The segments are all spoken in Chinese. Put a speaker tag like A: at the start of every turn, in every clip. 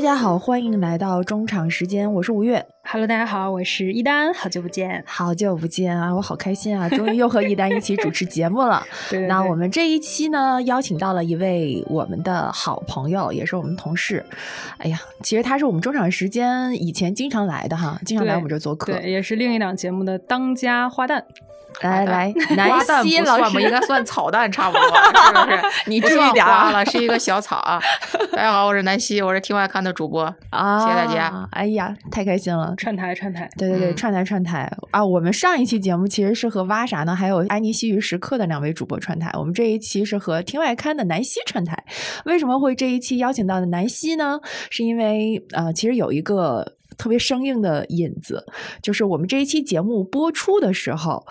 A: 大家好，欢迎来到中场时间，我是吴越。
B: Hello，大家好，我是一丹，好久不见。
A: 好久不见啊，我好开心啊，终于又和一丹一起主持节目了。
B: 对对对
A: 那我们这一期呢，邀请到了一位我们的好朋友，也是我们同事。哎呀，其实他是我们中场时间以前经常来的哈，经常来我们这做客。
B: 对，也是另一档节目的当家花旦。
A: 来来，南希老
C: 不算吧，
A: 师
C: 应该算草蛋差不多，是不是？
A: 你注意点啊
C: 花了，是一个小草啊。大家好，我是南希，我是听外看的主播。
A: 啊，
C: 谢谢大家。
A: 哎呀，太开心了。
B: 串台串台，
A: 对对对，
C: 嗯
A: 串台串台啊！我们上一期节目其实是和挖啥呢？还有安妮西语时刻的两位主播串台。我们这一期是和听外刊的南希串台。为什么会这一期邀请到的南希呢？是因为呃，其实有一个特别生硬的引子，就是我们这一期节目播出的时候。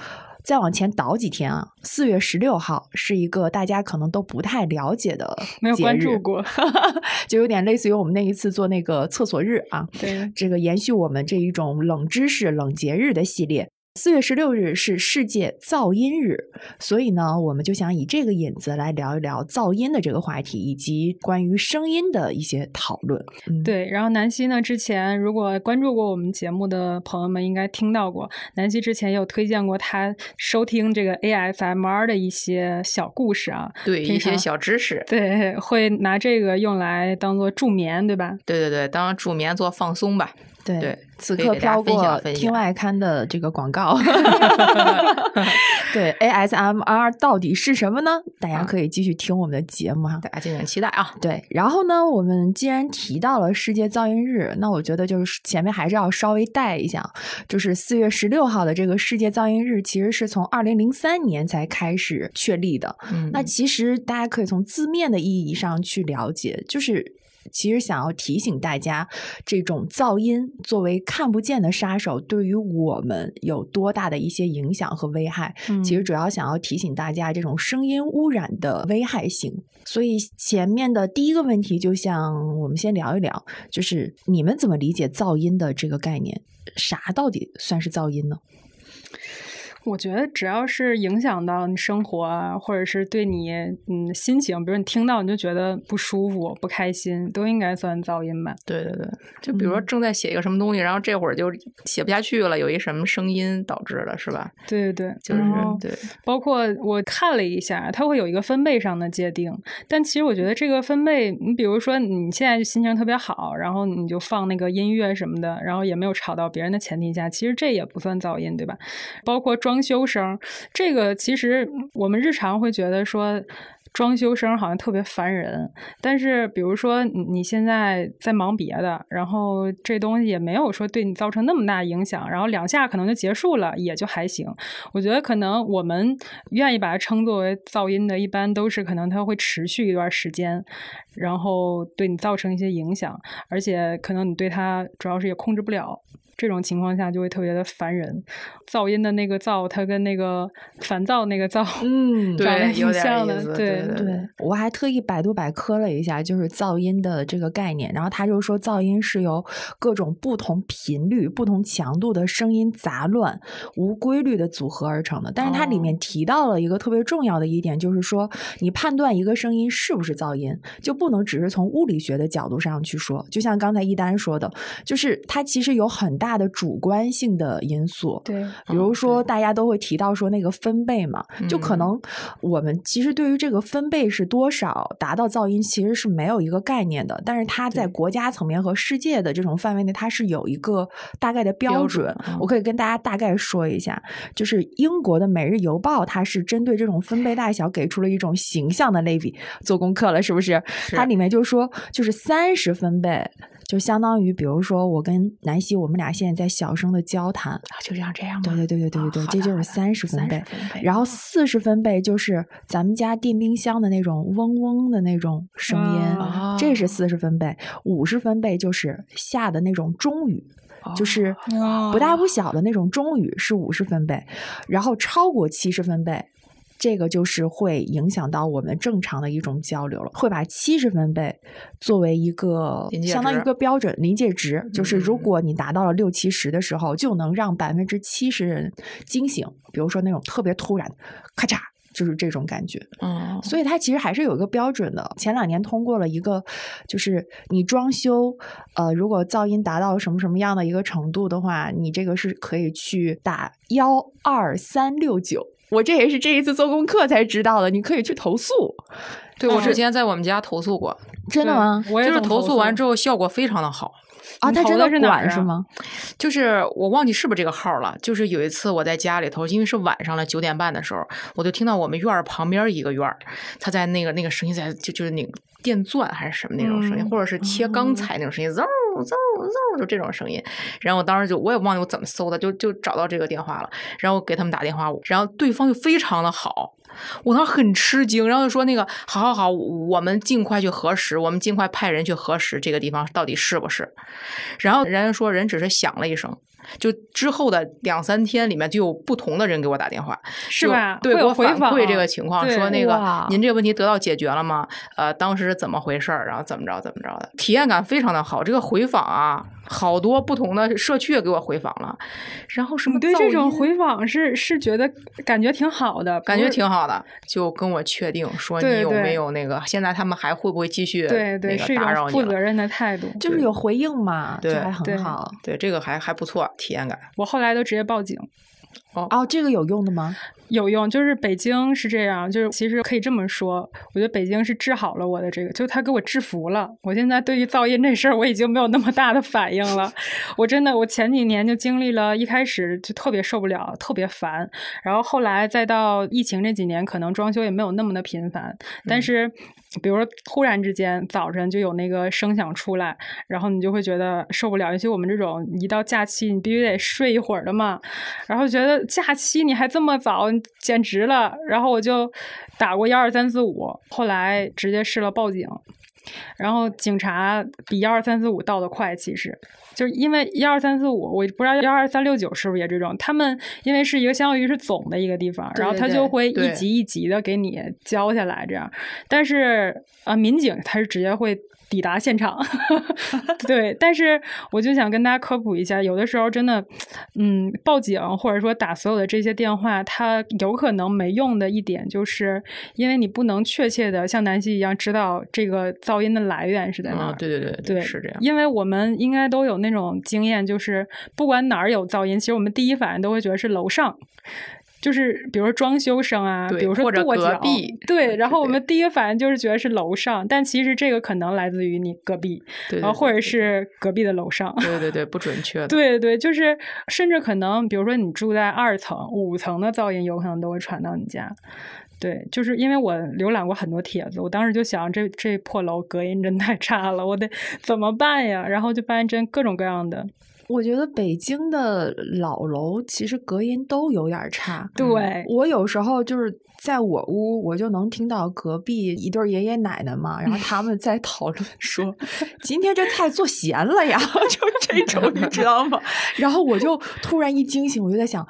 A: 再往前倒几天啊，四月十六号是一个大家可能都不太了解的
B: 没有关注过。
A: 就有点类似于我们那一次做那个厕所日啊，
B: 对，
A: 这个延续我们这一种冷知识、冷节日的系列。四月十六日是世界噪音日，所以呢，我们就想以这个引子来聊一聊噪音的这个话题，以及关于声音的一些讨论。嗯，
B: 对，然后南希呢，之前如果关注过我们节目的朋友们，应该听到过，南希之前有推荐过他收听这个 AFMR 的一些小故事啊，
C: 对一些小知识，
B: 对，会拿这个用来当做助眠，对吧？
C: 对对对，当助眠做放松吧。
A: 对
C: 对
A: 此刻飘过听外刊的这个广告。对 ASMR 到底是什么呢？大家
C: 啊
A: 可以继续听我们的节目哈。
C: 大家敬请期待啊！
A: 对，然后呢，我们既然提到了世界噪音日，那我觉得就是前面还是要稍微带一下，就是四月十六号的这个世界噪音日，其实是从二零零三年才开始确立的。
C: 嗯，
A: 那其实大家可以从字面的意义上去了解，就是。其实想要提醒大家，这种噪音作为看不见的杀手，对于我们有多大的一些影响和危害。
B: 嗯
A: 其实主要想要提醒大家这种声音污染的危害性。所以前面的第一个问题，就像我们先聊一聊，就是你们怎么理解噪音的这个概念？啥到底算是噪音呢？
B: 我觉得只要是影响到你生活啊，或者是对你嗯心情，比如你听到你就觉得不舒服、不开心，都应该算噪音吧？
C: 对对对，就比如说
A: 嗯
C: 正在写一个什么东西，然后这会儿就写不下去了，有一什么声音导致的，是吧？
B: 对对对，
C: 就是对，
B: 包括我看了一下，它会有一个分贝上的界定，但其实我觉得这个分贝，你比如说你现在心情特别好，然后你就放那个音乐什么的，然后也没有吵到别人的前提下，其实这也不算噪音，对吧？包括装修声，这个其实我们日常会觉得说。装修声好像特别烦人，但是比如说你你现在在忙别的，然后这东西也没有说对你造成那么大影响，然后两下可能就结束了，也就还行。我觉得可能我们愿意把它称作为噪音的，一般都是可能它会持续一段时间，然后对你造成一些影响，而且可能你对它主要是也控制不了。这种情况下就会特别的烦人，噪音的那个噪，它跟那个烦躁那个躁，
A: 嗯
C: 对
B: 长得挺像的，对
C: 对，
A: 我还特意百度百科了一下，就是噪音的这个概念。然后他就说，噪音是由各种不同频率、不同强度的声音杂乱、无规律的组合而成的。但是它里面提到了一个特别重要的一点，就是说，你判断一个声音是不是噪音，就不能只是从物理学的角度上去说。就像刚才一丹说的，就是它其实有很大的主观性的因素。
B: 对，
A: 比如
C: 嗯
A: 说，大家都会提到说那个分贝嘛，就可
C: 嗯
A: 能我们其实对于这个分贝是多少达到噪音，其实是没有一个概念的。但是它在国家层面和世界的这种范围内，它是有一个大概的标。准我可以跟大家大概说一下，就是英国的《每日邮报》，它是针对这种分贝大小给出了一种形象的类比。做功课了是不是？它里面就说，就是三十分贝。就相当于，比如说我跟南希，我们俩现在在小声的交谈，
C: 啊就这样这样吗？
A: 对对对对对对对，这就是三十分贝。
C: 30分贝
A: 然后
C: 哦
A: 四十分贝就是咱们家电冰箱的那种嗡嗡的那种声音，
B: 啊
A: 这是四十分贝。五十分贝就是下的那种中雨。就是
B: 哦
A: 不大不小的那种中雨是五十分贝，然后超过七十分贝，这个就是会影响到我们正常的一种交流了，会把七十分贝作为一个相当于一个标准临界值，就是如
C: 嗯
A: 果你达到了六七十的时候，就能让百分之七十人惊醒，比如说那种特别突然，咔嚓。就是这种感觉。
C: 嗯，
A: 所以它其实还是有一个标准的。前两年通过了一个，就是你装修，呃，如果噪音达到什么什么样的一个程度的话，你这个是可以去打幺二三六九。我这也是这一次做功课才知道的，你可以去投诉。
C: 对我之前在我们家投诉过，
A: 真的吗？
B: 我也
C: 就是投
B: 诉
C: 诉完之后效果非常的好。
A: 啊，他真
B: 的是哪儿啊
A: 管是吗？
C: 就是我忘记是不是这个号了。就是有一次我在家里头，因为是晚上了九点半的时候，我就听到我们院儿旁边一个院儿，他在那个那个声音在就就是那个电钻还是什么那种声音，
B: 嗯
C: 或者是切钢材那种声音，嗖嗖嗖就这种声音。然后我当时就我也忘记我怎么搜的，就就找到这个电话了，然后给他们打电话，然后对方就非常的好。我当时很吃惊，然后就说那个好好好，我们尽快去核实，我们尽快派人去核实这个地方到底是不是。然后人家说人只是响了一声，就之后的两三天里面就有不同的人给我打电话，就
B: 是吧
C: 对，我反
B: 有回访
C: 馈这个情况，说那个您这个问题得到解决了吗？呃，当时是怎么回事儿，然后怎么着怎么着的，体验感非常的好。这个回访啊，好多不同的社区也给我回访了，然后什么
B: 你对这种回访是是觉得感觉挺好的，
C: 感觉挺好的，就跟我确定说你有没有那个，现在他们还会不会继续
B: 对对，
C: 打扰你
B: 负责任的态度。
A: 就是有回应嘛，
C: 对
A: 还
B: 对
A: 很好。
C: 对，这个还还不错，体验感。
B: 我后来都直接报警。
A: 哦，这个有用的吗？
B: 有用，就是北京是这样，就是其实可以这么说，我觉得北京是治好了我的这个，就是他给我制服了。我现在对于噪音这事儿，我已经没有那么大的反应了。我真的，我前几年就经历了，一开始就特别受不了，特别烦，然后后来再到疫情这几年，可能装修也没有那么的频繁，但是。比如说，突然之间早晨就有那个声响出来，然后你就会觉得受不了。尤其我们这种一到假期，你必须得睡一会儿的嘛，然后觉得假期你还这么早，简直了。然后我就打过幺二三四五，后来直接试了报警，然后警察比幺二三四五到的快，其实就是因为幺二三四五，我不知道幺二三六九是不是也这种。他们因为是一个相当于是总的一个地方，然后他就会一级一级的给你交下来这样。但是啊、呃民警他是直接会。抵达现场，对，但是我就想跟大家科普一下，有的时候真的，嗯，报警或者说打所有的这些电话，它有可能没用的一点，就是因为你不能确切的像南希一样知道这个噪音的来源是在哪儿。
C: 嗯，对对对
B: 对，
C: 是这样。
B: 因为我们应该都有那种经验，就是不管哪儿有噪音，其实我们第一反应都会觉得是楼上。就是比如说装修声啊，
C: 对
B: 比如说跺脚
C: 隔壁
B: 对，然后我们第一个反应就是觉得是楼上，但其实这个可能来自于你隔壁，
C: 对，
B: 然后或者是隔壁的楼上。
C: 对对对，不准确的。
B: 对对，就是甚至可能，比如说你住在二层、五层的噪音，有可能都会传到你家。对，就是因为我浏览过很多帖子，我当时就想，这这破楼隔音真太差了，我得怎么办呀？然后就发现真各种各样的。
A: 我觉得北京的老楼其实隔音都有点差。
B: 对，
A: 我有时候就是在我屋，我就能听到隔壁一对爷爷奶奶嘛，然后他们在讨论 说，今天这菜做咸了呀，就这种，你知道吗？然后我就突然一惊醒，我就在想，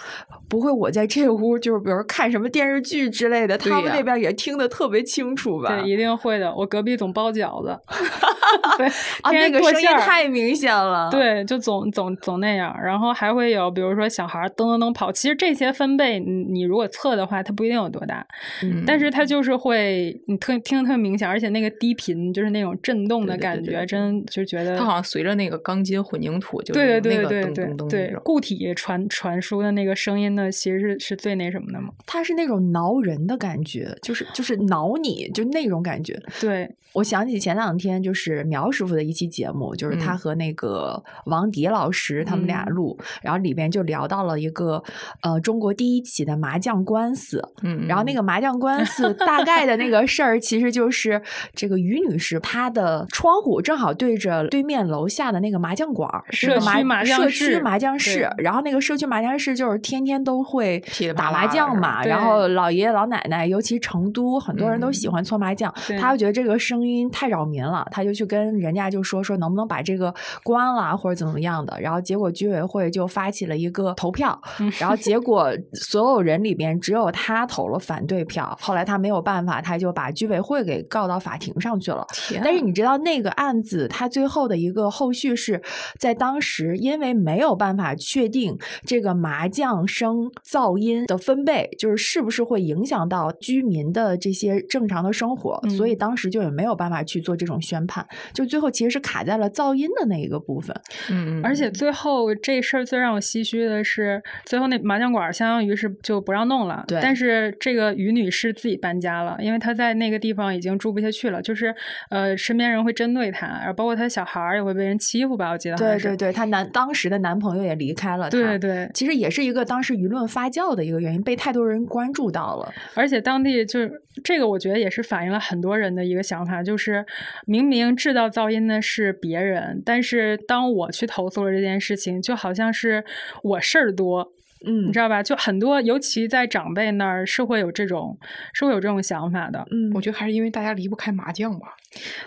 A: 不会我在这屋就是比如看什么电视剧之类的，他们那边也听得特别清楚吧？
B: 对，一定会的。我隔壁总包饺子，对，
A: 啊，那个声音太明显了。，
B: 对，就总总总那样，然后还会有，比如说小孩噔噔噔跑，其实这些分贝，你你如果测的话，它不一定有多大，
C: 嗯
B: 但是它就是会，你特听得特别明显，而且那个低频就是那种震动的感觉，
C: 对对对对
B: 真就觉得
C: 它好像随着那个钢筋混凝土，就
B: 对对对对对对。固体传传输的那个声音呢，其实是是最那什么的嘛。
A: 它是那种挠人的感觉，就是就是挠你，就那种感觉。
B: 对，
A: 我想起前两天就是苗师傅的一期节目，就是他
C: 嗯
A: 和那个王迪老师他们俩
B: 嗯
A: 录，然后里边就聊到了一个呃中国第一起的麻将官司，
C: 嗯，
A: 然后那
C: 个
A: 个麻将官司大概的那个事儿，其实就是这个于女士她的窗户正好对着对面楼下的那个麻将馆儿，
B: 社
A: 那个麻
B: 区麻将
A: 社
B: 室
A: 区麻将室，然后那个社区麻将室就是天天都会打麻将嘛，然后老爷爷老奶奶，尤其成都很多人都喜
C: 嗯
A: 欢搓麻将，
B: 对。
A: 他就觉得这个声音太扰民了，他就去跟人家就说说能不能把这个关了或者怎么样的，然后结果居委会就发起了一个投票，然后结果所有人里边只有他投了反对票，后来他没有办法，他就把居委会给告到法庭上去了。但是你知道那个案子，他最后的一个后续是在当时，因为没有办法确定这个麻将声噪音的分贝，就是是不是会影响到居民的这些正常的生活，所以当时就也没有办法去做这种宣判，就最后其实是卡在了噪音的那一个部分。
C: 嗯，
B: 而且最后这事儿最让我唏嘘的是，最后那麻将馆相当于是就不让弄了。
A: 对，
B: 但是这个于女士自己搬家了，因为她在那个地方已经住不下去了，就是呃，身边人会针对她，然后包括她小孩儿也会被人欺负吧，我记得。
A: 对对对，她男当时的男朋友也离开了。
B: 对对，
A: 其实也是一个当时舆论发酵的一个原因，被太多人关注到了。
B: 而且当地就是这个，我觉得也是反映了很多人的一个想法，就是明明制造噪音的是别人，但是当我去投诉了这件事情，就好像是我事儿多。
A: 嗯，
B: 你知道吧？就很多，尤其在长辈那儿是会有这种，是会有这种想法的。
A: 嗯，
C: 我觉得还是因为大家离不开麻将吧，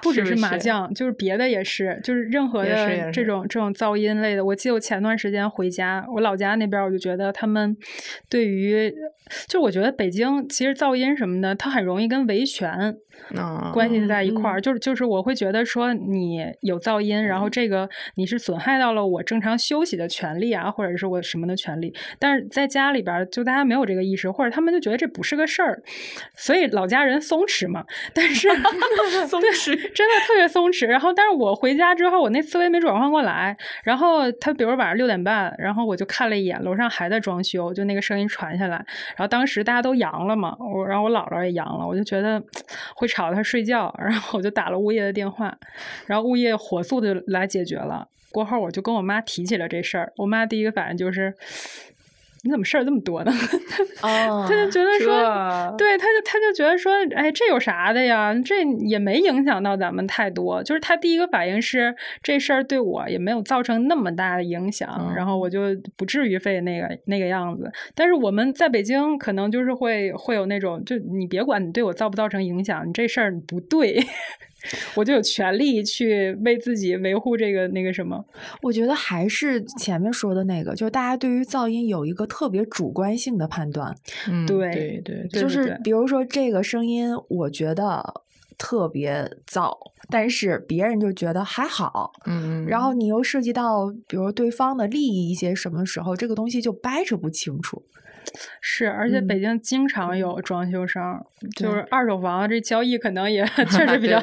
B: 不只是麻将，就是别的也是，就是任何的这种这种噪音类的。我记得我前段时间回家，我老家那边，我就觉得他们对于，就我觉得北京其实噪音什么的，它很容易跟维权。关系在一块儿，就是就是我会觉得说你有噪音，然后这个你是损害到了我正常休息的权利啊，或者是我什么的权利。但是在家里边，就大家没有这个意识，或者他们就觉得这不是个事儿，所以老家人松弛嘛。但是
A: 松弛
B: 真的特别松弛。然后，但是我回家之后，我那思维没转换过来。然后他比如晚上六点半，然后我就看了一眼楼上还在装修，就那个声音传下来。然后当时大家都阳了嘛，我然后我姥姥也阳了，我就觉得会吵。到他睡觉，然后我就打了物业的电话，然后物业火速的来解决了。过后我就跟我妈提起了这事儿，我妈第一个反应就是。你怎么事儿这么多呢？
A: 哦，
B: 他就觉得说，对，他就他就觉得说，哎，这有啥的呀？这也没影响到咱们太多。就是他第一个反应是，这事儿对我也没有造成那么大的影响，然后我就不至于费那个那个样子。但是我们在北京，可能就是会会有那种，就你别管你对我造不造成影响，你这事儿不对。我就有权利去为自己维护这个那个什么。
A: 我觉得还是前面说的那个，就是大家对于噪音有一个特别主观性的判断。
C: 嗯，
B: 对
C: 对
B: 对，
A: 就是比如说这个声音，我觉得特别噪，但是别人就觉得还好。
C: 嗯，
A: 然后你又涉及到比如对方的利益一些什么时候，这个东西就掰扯不清楚。
B: 是，而且北京经常有装修声，就是。二手房这交易可能也 确实比较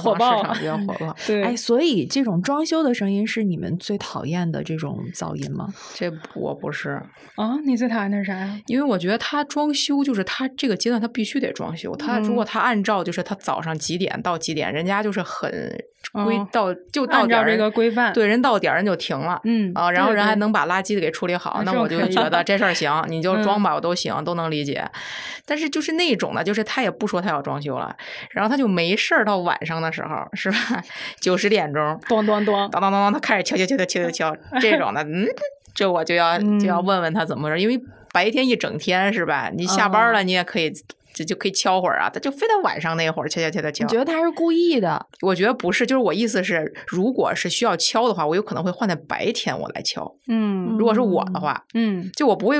B: 火爆，
C: 比较火爆。
B: 对，
A: 哎，所以这种装修的声音是你们最讨厌的这种噪音吗？
C: 这我不是。
B: 啊，你最讨厌的是啥呀？
C: 因为我觉得他装修就是他这个阶段他必须得装修，他如果他按照就是他早上几点到几点，人家就是很规到就到点
B: 这个规范，
C: 对，人到点人就停了，
B: 嗯
C: 啊，然后人还能把垃圾给处理好，那我就觉得 这事儿行，你就。装吧，我都行，都能理解。但是就是那种的，就是他也不说他要装修了，然后他就没事儿到晚上的时候，是吧？九十点钟，
B: 咚咚咚，
C: 当当当当，他开始敲敲敲敲敲敲敲，这种的，嗯，这我就要就要问问他怎么回事，因为白天一整天是吧？你下班了，你也可以。就就可以敲会儿啊，他就非得晚上那会儿敲敲敲敲敲。
A: 你觉得他是故意的？
C: 我觉得不是，就是我意思是，如果是需要敲的话，我有可能会换在白天我来敲。
B: 嗯，
C: 如果是我的话，
B: 嗯，
C: 就我不会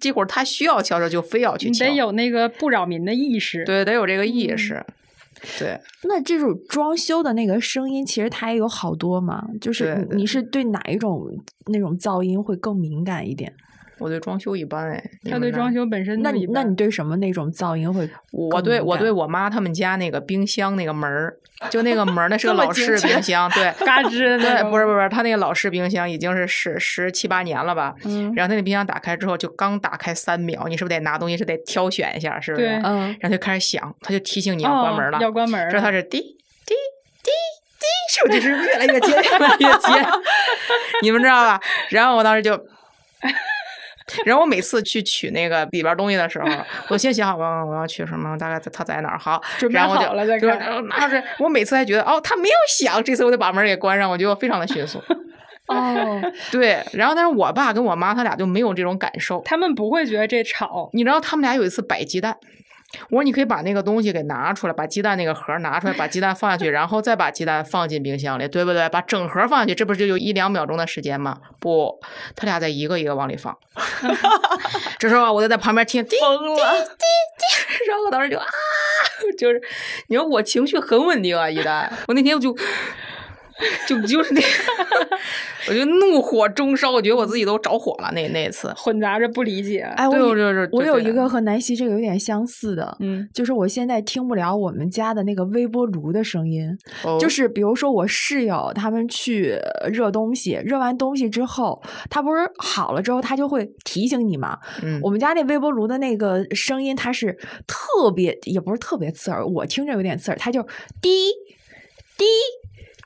C: 这会儿他需要敲的就非要去敲。
B: 得有那个不扰民的意识，
C: 对，得有这个意识。对，
A: 那这种装修的那个声音，其实它也有好多嘛。就是你是对哪一种那种噪音会更敏感一点？
C: 我对装修一般哎，
B: 他对装修本身
A: 那你那你对什么那种噪音会？
C: 我对我对我妈他们家那个冰箱那个门儿，就那个门儿，那是 个老式冰箱，对，
B: 嘎吱，
C: 对，不是不是，他那个老式冰箱已经是十十七八年了吧？
B: 嗯，
C: 然后他那冰箱打开之后，就刚打开三秒，你是不是得拿东西是得挑选一下，是不是？
B: 嗯，
C: 然后就开始响，他就提醒你要关门了，
B: 要关门，
C: 这他是滴滴滴滴，是不是就是越来越尖 越来越尖？你们知道吧？然后我当时就。然后我每次去取那个里边东西的时候，我先想好我我要取什么，大概他在哪儿好，然后
B: 好了再
C: 看。拿着，我每次还觉得哦，他没有响，这次我得把门给关上，我觉得非常的迅速。
A: 哦，
C: 对，然后但是我爸跟我妈他俩就没有这种感受，
B: 他们不会觉得这吵。
C: 你知道他们俩有一次摆鸡蛋，我说你可以把那个东西给拿出来，把鸡蛋那个盒拿出来，把鸡蛋放下去，然后再把鸡蛋放进冰箱里，对不对？把整盒放下去，这不是就有一两秒钟的时间吗？不，他俩在一个一个往里放。这时候啊我就在旁边听，滴
A: 疯了，
C: 滴滴，然后我当时就啊，就是你说我情绪很稳定啊，一旦我那天我就。就就是那个，我就怒火中烧，我觉得我自己都着火了。那那次
B: 混杂着不理解。
A: 哎，我有
C: 对就是
A: 我有一个和南希这个有点相似的，
B: 嗯，
A: 就是我现在听不了我们家的那个微波炉的声音。
C: 哦
A: 就是比如说我室友他们去呃热东西，热完东西之后，他不是好了之后，他就会提醒你嘛。
C: 嗯
A: 我们家那微波炉的那个声音，它是特别，也不是特别刺耳，我听着有点刺耳，它就滴滴。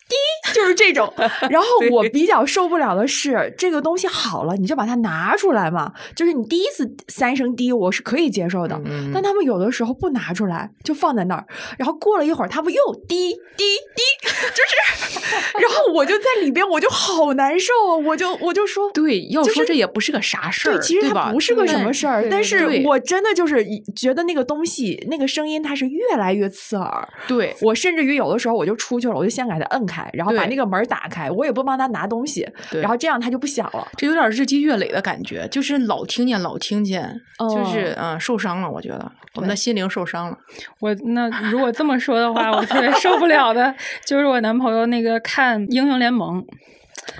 A: 滴，就是这种。然后我比较受不了的是，这个东西好了，你就把它拿出来嘛。就是你第一次三声滴，我是可以接受的。
C: 嗯
A: 但他们有的时候不拿出来，就放在那儿，然后过了一会儿，他们又滴滴滴，就是，然后我就在里边，我就好难受啊！我就我就说，
C: 对，要说这也不是个啥事儿，
A: 对，其实它
C: 吧
A: 不是个什么事儿，但是我真的就是觉得那个东西，那个声音它是越来越刺耳。
C: 对，
A: 我甚至于有的时候我就出去了，我就先给它摁开，然后把那个门打开，我也不帮他拿东西，然后这样他就不响了。
C: 这有点日积月累的感觉，就是老听见，老听见，就是嗯受伤了。我觉得我们的心灵受伤了。
B: 我那如果这么说的话，我特别受不了的 就是我男朋友那个看英雄联盟，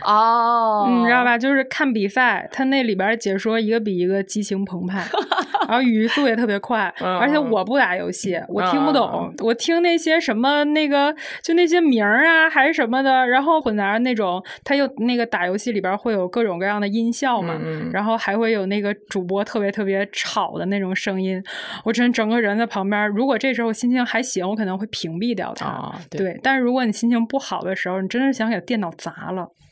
A: 哦
B: 嗯你知道？吧？就是看比赛，他那里边解说一个比一个激情澎湃，然后语速也特别快，
C: 嗯
B: 而且我不打游戏，我听不
C: 嗯
B: 懂，我听那些什么那个就那些名儿啊还是什么的，然后混杂着那种，他又那个打游戏里边会有各种各样的音效嘛，然后还会有那个主播特别特别吵的那种声音，我真整个人在旁边，如果这时候心情还行，我可能会屏蔽掉它。
C: 啊，对，
B: 对，但是如果你心情不好的时候，你真是想给电脑砸了。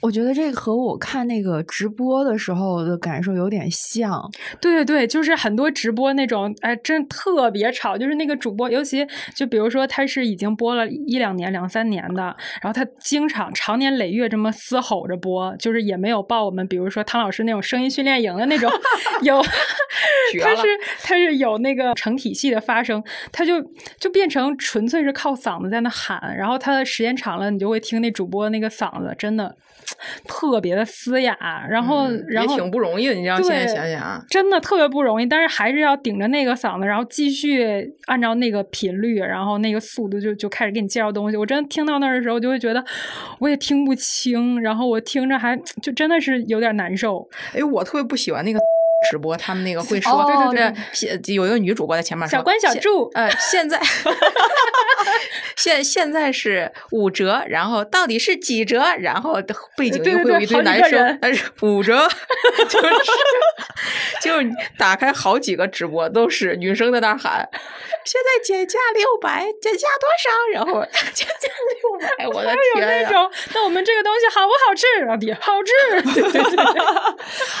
A: 我觉得这个和我看那个直播的时候的感受有点像。
B: 对对对，就是很多直播那种，哎，真特别吵。就是那个主播，尤其就比如说他是已经播了一两年、两三年的，然后他经常常年累月这么嘶吼着播，就是也没有报我们，比如说汤老师那种声音训练营的那种，有，他是他是有那个成体系的发声，他就就变成纯粹是靠嗓子在那喊，然后他的时间长了，你就会听那主播那个嗓子真的特别的嘶哑，然后、
C: 嗯
B: 然后
C: 也挺不容易的。你这样现在想想啊，
B: 真的特别不容易，但是还是要顶着那个嗓子，然后继续按照那个频率，然后那个速度就就开始给你介绍东西。我真的听到那儿的时候，就会觉得我也听不清，然后我听着还就真的是有点难受。
C: 哎，我特别不喜欢那个直播，他们那个会说，
A: 哦
C: 对对对，现有一个女主播在前面说，
B: 小关小
C: 现
B: 柱
C: 呃，现在 现现在是五折，然后到底是几折？然后背景又会有一堆男生但是五折，就是 就是打开好几个直播都是女生在那喊，现在减价六百，减价多少？然后 减价六百，我的 天呀！
B: 那种，那我们这个东西好不好吃？然后底好吃，对对对对，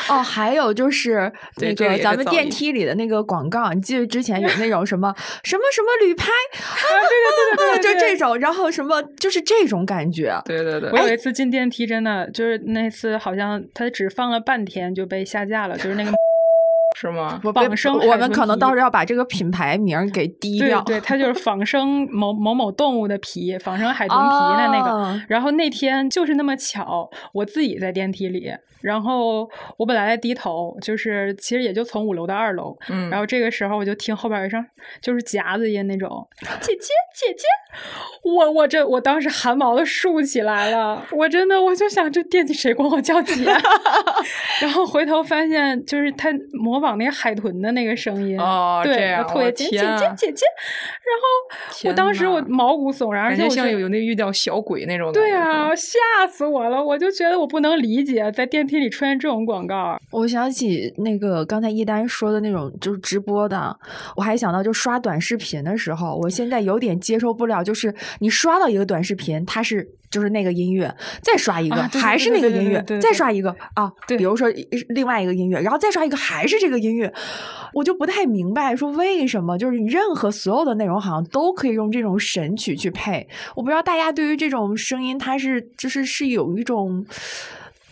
A: 哦，还有就是那
C: 个
A: 咱们电梯里的那个广告，你记得之前有那种什么什么什么旅拍，
B: 啊，对对对对对，
A: 就这种，然后什么就是这种感觉。
C: 对对对
B: 我，有一次进电梯，真的就是那次好像他只放了半天就被下架了，就是那个
C: 是吗？
A: 不
B: 仿生
A: 我们可能到时候要把这个品牌名给低调。
B: 对对，它就是 仿生某某某动物的皮，仿生海豚皮的那个。
A: 哦
B: 然后那天就是那么巧，我自己在电梯里，然后我本来在低头，就是其实也就从五楼到二楼，
C: 嗯，
B: 然后这个时候我就听后边有一声就是夹子音那种，姐姐姐姐，我我这我当时汗毛都竖起来了，我真的我就想这电梯谁管我叫姐，然后回头发现就是他模仿那个海豚的那个声音，
C: 哦
B: 对，我特别
C: 我
B: 姐姐姐然后我当时我毛骨悚然，而且
C: 像有有那遇到小鬼那种
B: 对
C: 觉。
B: 啊，吓死我了！我就觉得我不能理解，在电梯里出现这种广告。
A: 我想起那个刚才一丹说的那种就是直播的，我还想到就刷短视频的时候，我现在有点接受不了，就是你刷到一个短视频，它是就是那个音乐，再刷一个、还是那个音乐，再刷一个啊，
B: 对
A: 比如说另外一个音乐，然后再刷一个还是这个音乐，我就不太明白说为什么就是你任何所有的内容好像都可以用这种神曲去配，我不知道大家对于这种声音它是就是是有一种。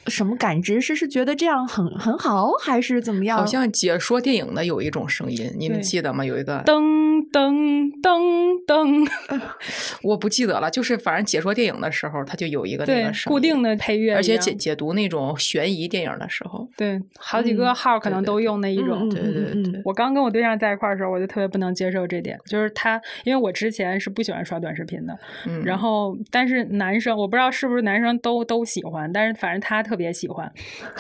A: 什么感知？是是觉得这样很很好，还是怎么样？
C: 好像解说电影的有一种声音，你们记得吗？有一个
B: 噔噔噔噔，
C: 我不记得了，就是反正解说电影的时候，它就有一个那
B: 对
C: 个，声
B: 固定，的配乐，
C: 而且解解读那种悬疑电影的时候，
B: 对好几
A: 嗯
B: 个号可能都
C: 对对对
B: 用那一种。
A: 嗯
C: 对对
A: 嗯嗯
C: 对
B: 我刚跟我对象在一块儿的时候，我就特别不能接受这点，就是他，因为我之前是不喜欢刷短视频的，
C: 嗯，
B: 然后但是男生我不知道是不是男生都都喜欢，但是反正他特别喜欢，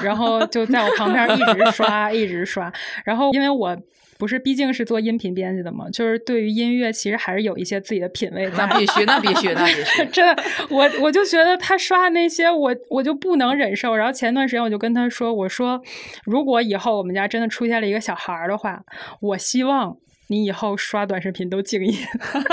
B: 然后就在我旁边一直刷一直刷，然后因为我。不是，毕竟是做音频编辑的嘛，就是对于音乐其实还是有一些自己的品味的。
C: 那必须，那必须，那必须。
B: 真的，我我就觉得他刷那些我我就不能忍受。然后前段时间我就跟他说，我说如果以后我们家真的出现了一个小孩儿的话，我希望你以后刷短视频都静音。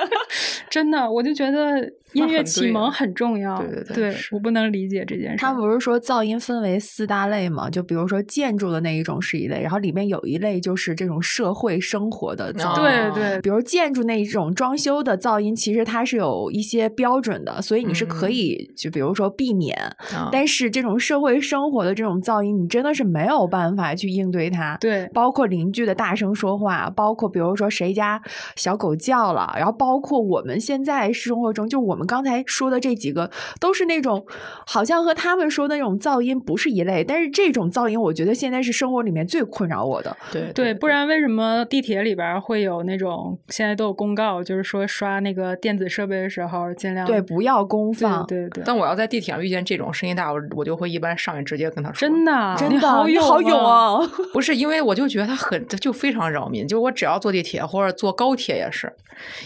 B: 真的，我就觉得 音乐启蒙
C: 啊
B: 很重要。
C: 对对对是
B: 我不能理解这件事。
A: 他不是说噪音分为四大类嘛？就比如说建筑的那一种是一类，然后里面有一类就是这种社会生活的噪音。
C: 哦
B: 对对
A: 比如建筑那一种装修的噪音，其实它是有一些标准的，所以你是可以就比如说避免。
C: 啊
A: 但是这种社会生活的这种噪音，你真的是没有办法去应对它。
B: 对
A: 包括邻居的大声说话，包括比如说谁家小狗叫了，然后包括我们现在生活中，就我们刚才说的这几个，都是那种好像和他们说的那种噪音不是一类，但是这种噪音，我觉得现在是生活里面最困扰我的。
C: 对
B: 对，不然为什么地铁里边会有那种现在都有公告，就是说刷那个电子设备的时候尽量
A: 对，不要公放。
B: 对对，
C: 但我要在地铁上遇见这种声音大，我我就会一般上去直接跟他说。
B: 真的
A: 真的，
B: 好
A: 勇好勇
B: 啊！
A: 啊！
C: 不是因为我就觉得他很就非常扰民，就我只要坐地铁或者坐高铁也是，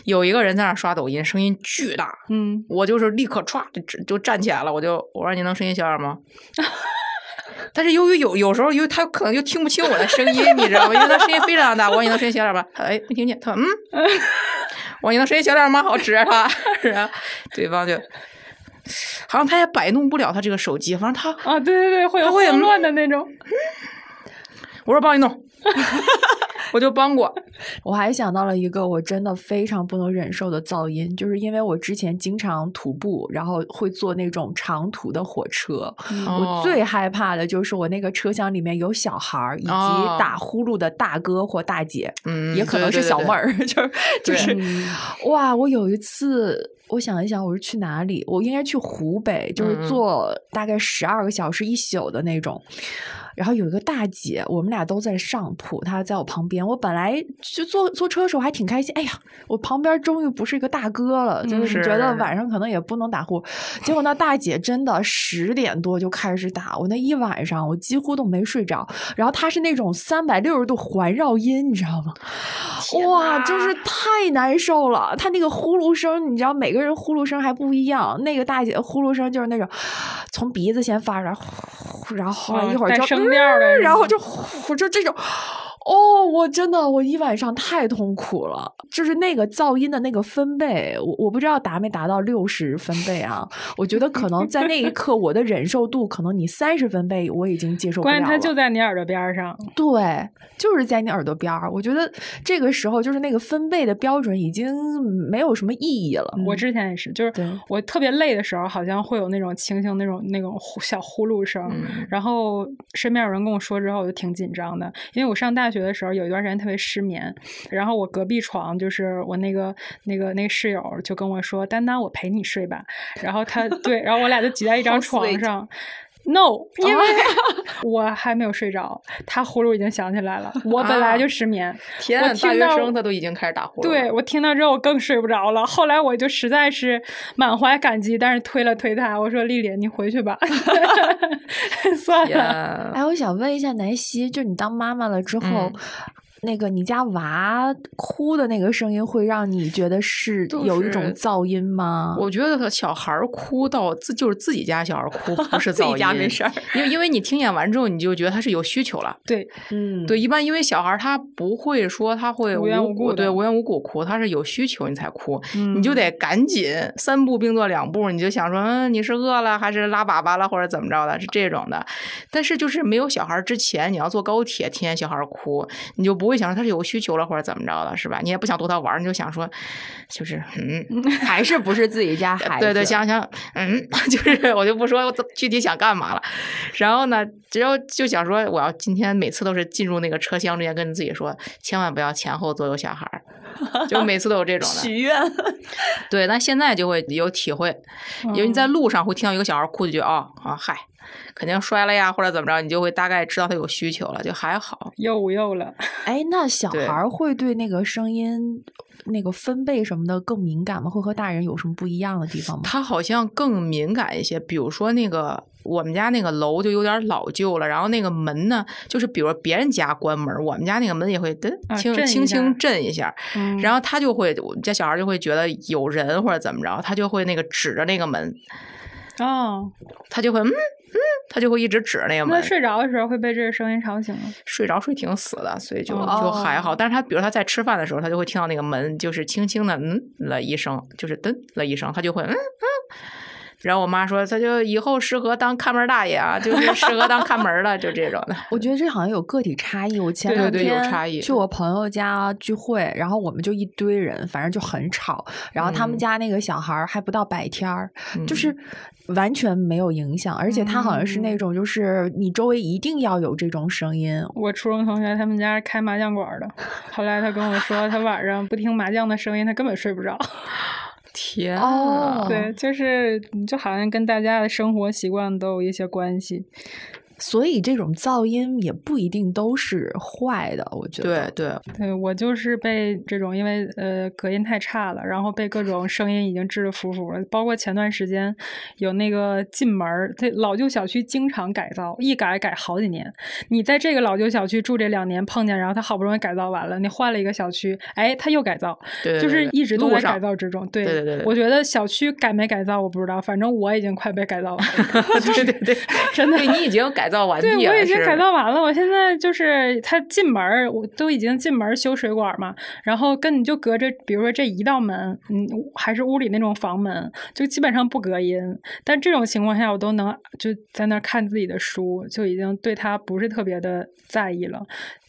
C: 有一个人在那儿刷抖音，声音巨大，
B: 嗯，
C: 我就是立刻歘就就站起来了，我就我说你能声音小点吗？但是由于有有时候，因为他可能就听不清我的声音，你知道吗？因为他声音非常大。我说你能声音小点儿吗？他哎没听见。他说嗯。我说你能声音小点吗？好指着他，然后对方就好像他也摆弄不了他这个手机，反正他
B: 啊，对对对，会有
C: 他会
B: 慌乱的那种。
C: 我说帮你弄，我就帮过。
A: 我还想到了一个我真的非常不能忍受的噪音，就是因为我之前经常徒步，然后会坐那种长途的火车。
C: 哦
A: 我最害怕的就是我那个车厢里面有小孩儿以及
C: 哦
A: 打呼噜的大哥或大姐，
C: 嗯
A: 也可能是小妹儿，就是就是
B: 嗯
A: 哇！我有一次，我想一想，我是去哪里？我应该去湖北，就是坐大概十二个小时一宿的那种。然后有一个大姐，我们俩都在上铺，她在我旁边。我本来就坐坐车的时候还挺开心，哎呀，我旁边终于不是一个大哥了，就是
C: 嗯
A: 觉得晚上可能也不能打呼。结果那大姐真的十点多就开始打，我那一晚上我几乎都没睡着。然后她是那种三百六十度环绕音，你知道吗？哇，
C: 呐
A: 就是太难受了。她那个呼噜声，你知道每个人呼噜声还不一样。那个大姐的呼噜声就是那种从鼻子先发出来，然后后来
B: 哦
A: 一会儿就、
B: 带
A: 然后就呼，就这种。哦，我真的，我一晚上太痛苦了，就是那个噪音的那个分贝，我我不知道达没达到六十分贝啊。我觉得可能在那一刻，我的忍受度可能你三十分贝我已经接受不了了。
B: 关键它就在你耳朵边上，
A: 对，就是在你耳朵边儿。我觉得这个时候就是那个分贝的标准已经没有什么意义了。
B: 我之前也是，就是
A: 对
B: 我特别累的时候，好像会有那种轻轻那种那种呼小呼噜声，
C: 嗯
B: 然后身边有人跟我说之后，我就挺紧张的，因为我上大学的时候有一段时间特别失眠，然后我隔壁床就是我那个那个那个室友就跟我说：“丹丹，我陪你睡吧。”然后他对，然后我俩就挤在一张床上。No，因为我还没有睡着，他呼噜已经响起来了。我本来
C: 啊
B: 就失眠，
C: 天啊，大
B: 我听到
C: 学生他都已经开始打呼噜。
B: 对我听到之后，我更睡不着了。后来我就实在是满怀感激，但是推了推他，我说：“丽丽，你回去吧 算了。
A: 哎，我想问一下南希，就你当妈妈了之后，
C: 嗯
A: 那个你家娃哭的那个声音，会让你觉得是有一种噪音吗？
C: 我觉得小孩哭到自就是自己家小孩哭，不是
A: 自己
C: 噪音，
A: 家没事儿
C: 因为因为你听演完之后，你就觉得他是有需求了。
B: 对，
A: 嗯，
C: 对，一般因为小孩他不会说他会
B: 无缘无故
C: 对无缘无故哭，他是有需求你才哭，
B: 嗯
C: 你就得赶紧三步并作两步，你就想说，嗯，你是饿了还是拉粑粑了或者怎么着的，是这种的。但是就是没有小孩之前，你要坐高铁听见小孩哭，你就不不会想说他是有需求了或者怎么着的，是吧？你也不想逗他玩，你就想说，就是嗯，
A: 还是不是自己家孩子？
C: 对对，想想嗯，就是我就不说我具体想干嘛了。然后呢，只要就想说，我要今天每次都是进入那个车厢之前跟自己说，千万不要前后左右小孩儿，就每次都有这种的。
A: 许愿。
C: 对，但现在就会有体会，因为你在路上会听到一个小孩哭，就觉得哦啊嗨，肯定摔了呀，或者怎么着，你就会大概知道他有需求了，就还好。
B: 又又了，
A: 哎，那小孩会对那个声音、那个分贝什么的更敏感吗？会和大人有什么不一样的地方吗？
C: 他好像更敏感一些，比如说那个我们家那个楼就有点老旧了，然后那个门呢，就是比如说别人家关门，我们家那个门也会噔
B: 啊
C: 轻轻轻震一下，
B: 嗯
C: 然后他就会，我们家小孩就会觉得有人或者怎么着，他就会那个指着那个门，
B: 哦，
C: 他就会嗯嗯，他就会一直指着那个门。
B: 那睡着的时候会被这个声音吵醒吗？
C: 睡着睡挺死的，所以就
B: 哦
C: 就还好。但是他比如他在吃饭的时候，他就会听到那个门就是轻轻的嗯了一声，就是噔了一声，他就会嗯嗯。然后我妈说，他就以后适合当看门大爷啊，就是 适合当看门的，就这种的。
A: 我觉得这好像有个体差异。我前
C: 对对对有
A: 两天
C: 差异
A: 去我朋友家聚会，然后我们就一堆人，反正就很吵。然后他们
C: 嗯
A: 家那个小孩还不到百天儿，就
C: 嗯
A: 是完全没有影响，而且他好像是那
B: 嗯
A: 种就是你周围一定要有这种声音。
B: 我初中同学他们家开麻将馆的，后来他跟我说，他晚上不听麻将的声音，他根本睡不着。
C: 天
A: 哦
C: 啊，
B: 对，就是就好像跟大家的生活习惯都有一些关系。
A: 所以这种噪音也不一定都是坏的，我觉得。
C: 对，
B: 对对我就是被这种，因为呃隔音太差了，然后被各种声音已经治得服服了。包括前段时间有那个进门儿，这老旧小区经常改造，一改改好几年。你在这个老旧小区住这两年碰见，然后他好不容易改造完了，你换了一个小区，哎，他又改造，
C: 对对
B: 就是一直都在改造之中。对
C: 对对对对
B: 我觉得小区改没改造我不知道，反正我已经快被改造完了。
C: 对对 对，
B: 真的
C: 对你已经改造完毕
B: 对，我已经改造完了。我现在就是他进门，我都已经进门修水管嘛，然后跟你就隔着，比如说这一道门，嗯，还是屋里那种房门，就基本上不隔音。但这种情况下，我都能就在那看自己的书，就已经对他不是特别的在意了。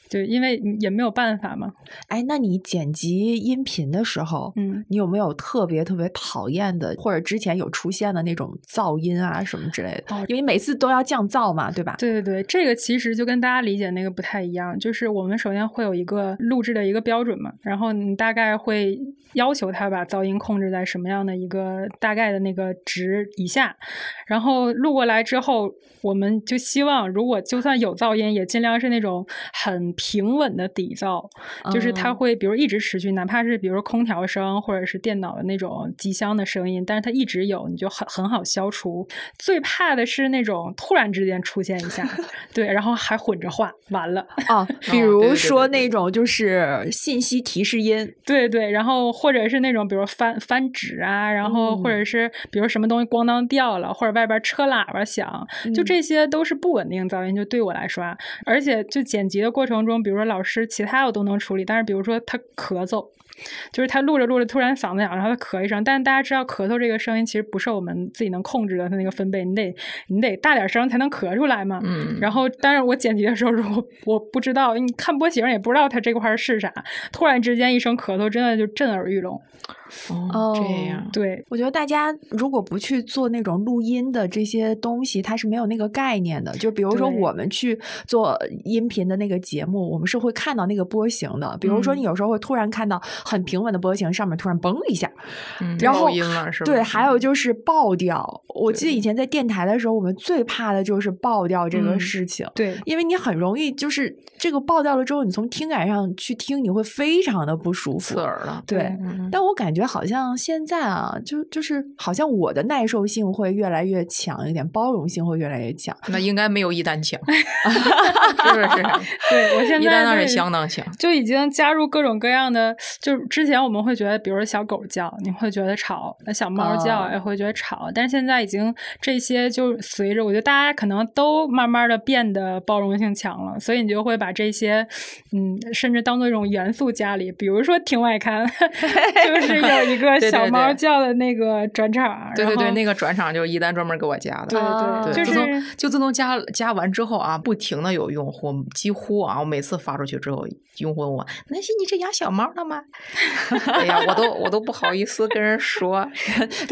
B: 就因为也没有办法嘛，
A: 哎，那你剪辑音频的时候，
B: 嗯，
A: 你有没有特别特别讨厌的，或者之前有出现的那种噪音啊什么之类的？
B: 哦
A: 因为每次都要降噪嘛，对吧？
B: 对对对，这个其实就跟大家理解那个不太一样，就是我们首先会有一个录制的一个标准嘛，然后你大概会要求他把噪音控制在什么样的一个大概的那个值以下，然后录过来之后，我们就希望如果就算有噪音，也尽量是那种很平稳的底噪，就是它
A: 嗯。
B: 会比如一直持续，哪怕是比如说空调声或者是电脑的那种机箱的声音，但是它一直有，你就很很好消除。最怕的是那种突然之间出现一下，对，然后还混着话，完了。
A: 啊，比如说那种就是信息提示音，
B: 对对，然后或者是那种，比如翻翻纸啊，然后或者是比如什么东西咣当掉了，或者外边车喇叭响，就
A: 嗯
B: 这些都是不稳定噪音。就对我来说啊，而且就剪辑的过程中，比如说老师其他我都能处理，但是比如说他咳嗽。就是他录着录着突然嗓子痒，然后他咳一声，但是大家知道咳嗽这个声音其实不是我们自己能控制的，它那个分贝，你得你得大点声才能咳出来嘛。
C: 嗯，
B: 然后，但是我剪辑的时候，如果我不知道，你看波形也不知道它这块是啥，突然之间一声咳嗽，真的就震耳欲聋。
C: 哦这样，
B: 对，
A: 我觉得大家如果不去做那种录音的这些东西，它是没有那个概念的。就比如说我们去做音频的那个节目，我们是会看到那个波形的。比如说
B: 嗯
A: 你有时候会突然看到很平稳的波形，上面突然嘣一下，
C: 嗯
A: 然后
C: 音了是吧？
A: 对，还有就是爆掉。我记得以前在电台的时候，我们最怕的就是爆掉这个
B: 嗯
A: 事情。
B: 对，
A: 因为你很容易就是这个爆掉了之后，你从听感上去听，你会非常的不舒服
C: 刺。耳了。
A: 对，
C: 嗯
A: 但我感觉好像现在啊，就就是好像我的耐受性会越来越强一点，包容性会越来越强。
C: 那应该没有一丹强，是不是？
B: 对我现在
C: 一丹那是相当强。
B: 就已经加入各种各样的，就是之前我们会觉得，比如说小狗叫，你会觉得吵；那小猫叫
A: 哦
B: 也会觉得吵。但是现在已经这些就随着，我觉得大家可能都慢慢的变得包容性强了，所以你就会把这些，嗯，甚至当做一种元素家里，比如说听外刊，就是有 一个小猫叫的那个转场，
C: 对对对，那个转场就是一丹专门给我加的。
B: 对
A: 啊
B: 对，
C: 对，
B: 就
C: 自从
B: 是
C: 就自从加加完之后啊，不停的有用户，几乎啊，我每每次发出去之后，用户问我：“南希，你这养小猫了吗？” 哎呀，我都我都不好意思跟人说，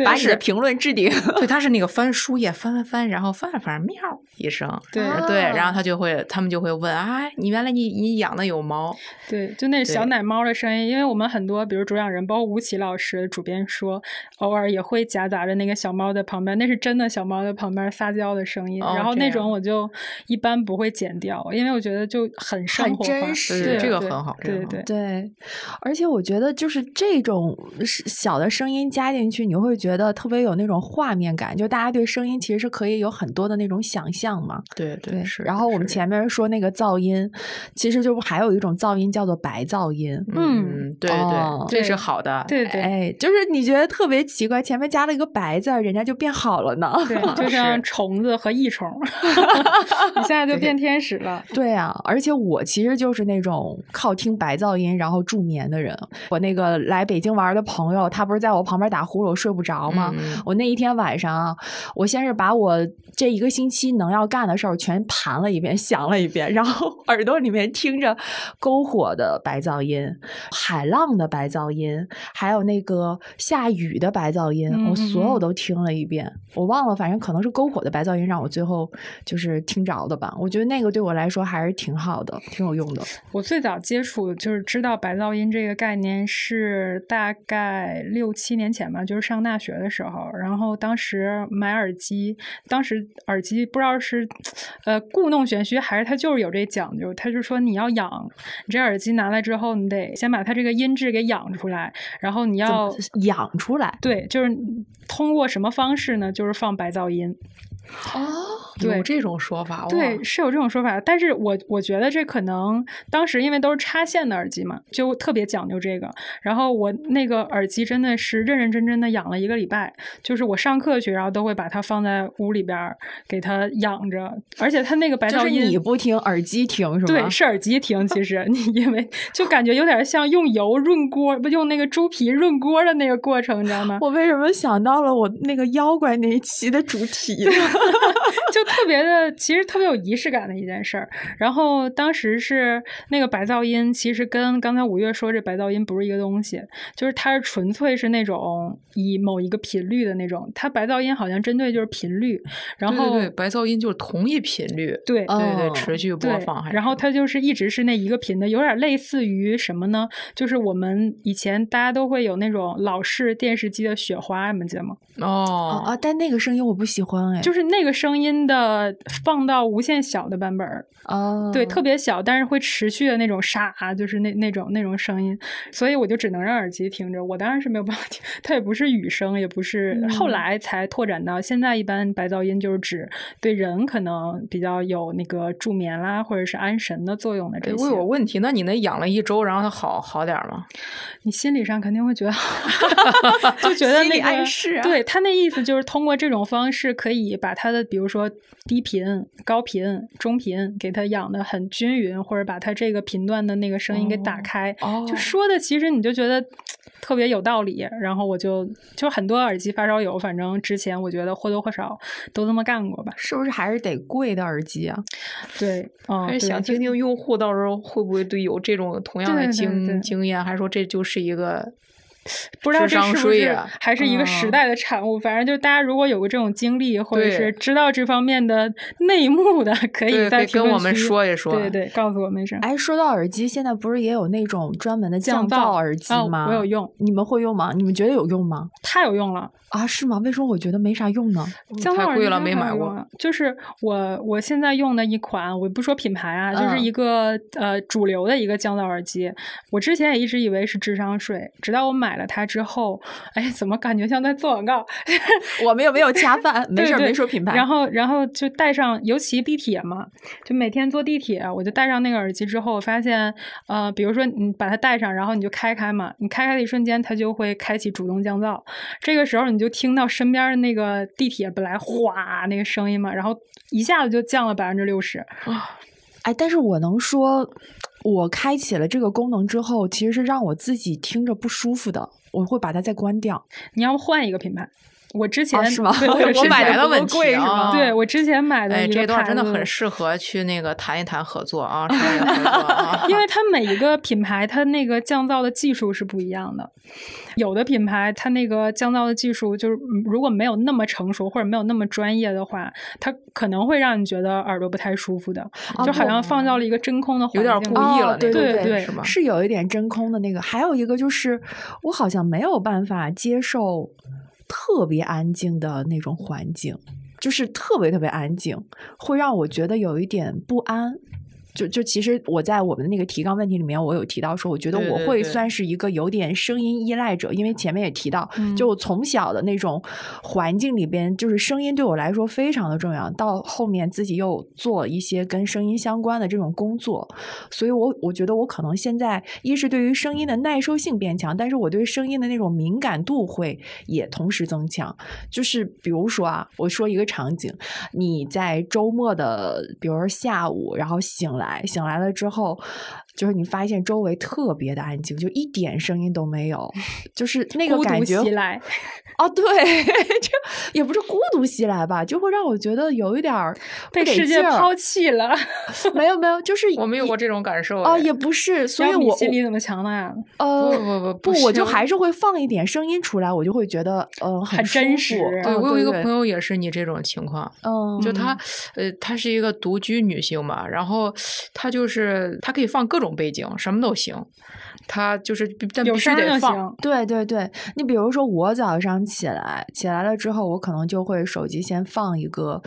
A: 把你的评论置顶。
C: 对，他是那个翻书页翻翻翻，然后翻着翻着喵一声，
B: 对
C: 对，然后他就会他们就会问啊，你原来你你养的有猫？
B: 对，就那小奶猫的声音，因为我们很多比如主养人，包括吴奇老师主编说，偶尔也会夹杂着那个小猫在旁边，那是真的小猫在旁边撒娇的声音，然后那种我就一般不会剪掉，因为我觉得就很生活
A: 化，真实，
C: 这个很好，
B: 对对
A: 对，而且我觉得就是这种小的声音加进去，你会觉得特别有那种画面感，就大家对声音其实是可以有很多的那种想象嘛。
C: 对
A: 对
C: 是。
A: 然后我们前面说那个噪音，其实就还有一种噪音叫做白噪音。
C: 嗯，对对，这是好的。
B: 对对，
A: 哎，就是你觉得特别奇怪，前面加了一个白字，人家就变好了呢。
B: 对，就像虫子和益虫，你现在就变天使了。
A: 对啊，而且我其实就是那种靠听白噪音然后助眠的人。我那个来北京玩的朋友，他不是在我旁边打呼噜，我睡不着吗？我那一天晚上，我先是把我这一个星期能要干的事儿全盘了一遍，想了一遍，然后 耳朵里面听着篝火的白噪音、海浪的白噪音，还有那个下雨的白噪音，我所有都听了一遍。我忘了，反正可能是篝火的白噪音让我最后就是听着的吧。我觉得那个对我来说还是挺好的，挺有用的。
B: 我最早接触就是知道白噪音这个概念是大概六七年前吧，就是上大学的时候。然后当时买耳机，当时耳机不知道是呃故弄玄虚还是它就是有这讲究。他就说你要养，你这耳机拿来之后，你得先把它这个音质给养出来，然后你要
A: 养出来。
B: 对，就是通过什么方式呢？就是放白噪音。
C: 哦，有这种说法，
B: 对，是有这种说法。但是我我觉得这可能当时因为都是插线的耳机嘛，就特别讲究这个。然后我那个耳机真的是认认真真的养了一个礼拜，就是我上课去，然后都会把它放在屋里边给它养着。而且它那个白噪音，
A: 你不听，耳机听是吗？
B: 对，是耳机听。其实 你因为就感觉有点像用油润锅，不用那个猪皮润锅的那个过程，你知道吗？
A: 我为什么想到了我那个妖怪那一期的主题？
B: 就特别的，其实特别有仪式感的一件事儿。然后当时是那个白噪音，其实跟刚才五月说这白噪音不是一个东西，就是它是纯粹是那种以某一个频率的那种。它白噪音好像针对就是频率，然后
C: 对对白噪音就是同一频率，
B: 对
C: 对对，持续播放。
B: 然后它就是一直是那一个频的，有点类似于什么呢？就是我们以前大家都会有那种老式电视机的雪花，你们记得吗？
C: 哦
A: 啊，但那个声音我不喜欢哎，
B: 就是那个声音的放到无限小的版本
A: 哦，
B: 对，特别小，但是会持续的那种沙，就是那那种那种声音，所以我就只能让耳机听着。我当然是没有办法听，它也不是雨声，也不是后来才拓展到现在。一般白噪音就是指对人可能比较有那个助眠啦，或者是安神的作用的这些。
C: 我有问题，那你那养了一周，然后它好好点吗？
B: 你心理上肯定会觉得，就觉得那
A: 暗示，
B: 对他那意思就是通过这种方式可以把他的，比如说低频、高频、中频，给它养的很均匀，或者把它这个频段的那个声音给打开。就说的其实你就觉得特别有道理。然后我就就很多耳机发烧友，反正之前我觉得或多或少都这么干过吧。
A: 是不是还是得贵的耳机啊？
B: 对，嗯，
C: 还是想听听用户到时候会不会对有这种同样的经经验，还是说这就是一个。
B: 不知道这是不是还是一个时代的产物？反正就大家如果有过这种经历，或者是知道这方面的内幕的，可以在
C: 跟我们说一说。
B: 对对，告诉我们一声。
A: 哎，说到耳机，现在不是也有那种专门的
B: 降
A: 噪耳机吗？
B: 我有用，
A: 你们会用吗？你们觉得有用吗？
B: 太有用了
A: 啊！是吗？为什么我觉得没啥用呢？
B: 降噪
C: 贵了，没买过。
B: 就是我我现在用的一款，我不说品牌啊，就是一个呃主流的一个降噪耳机。我之前也一直以为是智商税，直到我买了它之后。哎，怎么感觉像在做广告？
A: 我们又没有恰饭，没事没说品牌。
B: 然后，然后就带上，尤其地铁嘛，就每天坐地铁，我就戴上那个耳机之后，我发现，呃，比如说你把它戴上，然后你就开开嘛，你开开的一瞬间，它就会开启主动降噪。这个时候，你就听到身边的那个地铁本来哗那个声音嘛，然后一下子就降了百分之六十。
A: 哎，但是我能说，我开启了这个功能之后，其实是让我自己听着不舒服的。我会把它再关掉。
B: 你要换一个品牌，我之前
A: 是吗？
B: 对
A: 我
B: 之前
A: 买的
C: 的问题
A: 贵是吗？
C: 啊
B: 对我之前买的
C: 哎，
B: 一个
C: 这段真的很适合去那个谈一谈合作啊，商业合作啊。
B: 因为它每一个品牌，它那个降噪的技术是不一样的。有的品牌，它那个降噪的技术就是，嗯如果没有那么成熟或者没有那么专业的话，它可能会让你觉得耳朵不太舒服的，就好像放到了一个真空的环
C: 有
B: 境里。
C: 点故意了
A: 哦对
C: 那种
B: 对对
C: 是吗？
A: 是有一点真空的那个，还有一个就是我好像没有办法接受特别安静的那种环境，就是特别特别安静，会让我觉得有一点不安。就就其实我在我们的那个提纲问题里面，我有提到说，我觉得我会算是一个有点声音依赖者，因为前面也提到，
B: 嗯
A: 就我从小的那种环境里边，就是声音对我来说非常的重要。到后面自己又做一些跟声音相关的这种工作，所以我我觉得我可能现在一是对于声音的耐受性变强，但是我对声音的那种敏感度会也同时增强。就是比如说啊，我说一个场景，你在周末的，比如说下午，然后醒来，醒来了之后。就是你发现周围特别的安静，就一点声音都没有，就是 那个
B: 孤独
A: 感觉
B: 袭来，
A: 哦，对，就也不是孤独袭来吧，就会让我觉得有一点儿
B: 被世界抛弃了。
A: 没有没有，就是
C: 我没有过这种感受
A: 哦，
C: 哎
A: 也不是，所以我
B: 心里怎么强的呀？
A: 呃
C: 不不不
A: 不，我就还是会放一点声音出来，我就会觉得呃
B: 很真实
C: 对
A: 嗯
C: 我有一个朋友也是你这种情况，
A: 嗯，
C: 就她，呃，她是一个独居女性嘛，然后她就是她可以放各种背景，什么都行，他就是必但
B: 有
C: 必须得放。
B: 行。
A: 对对对，你比如说我早上起来，起来了之后，我可能就会手机先放一个，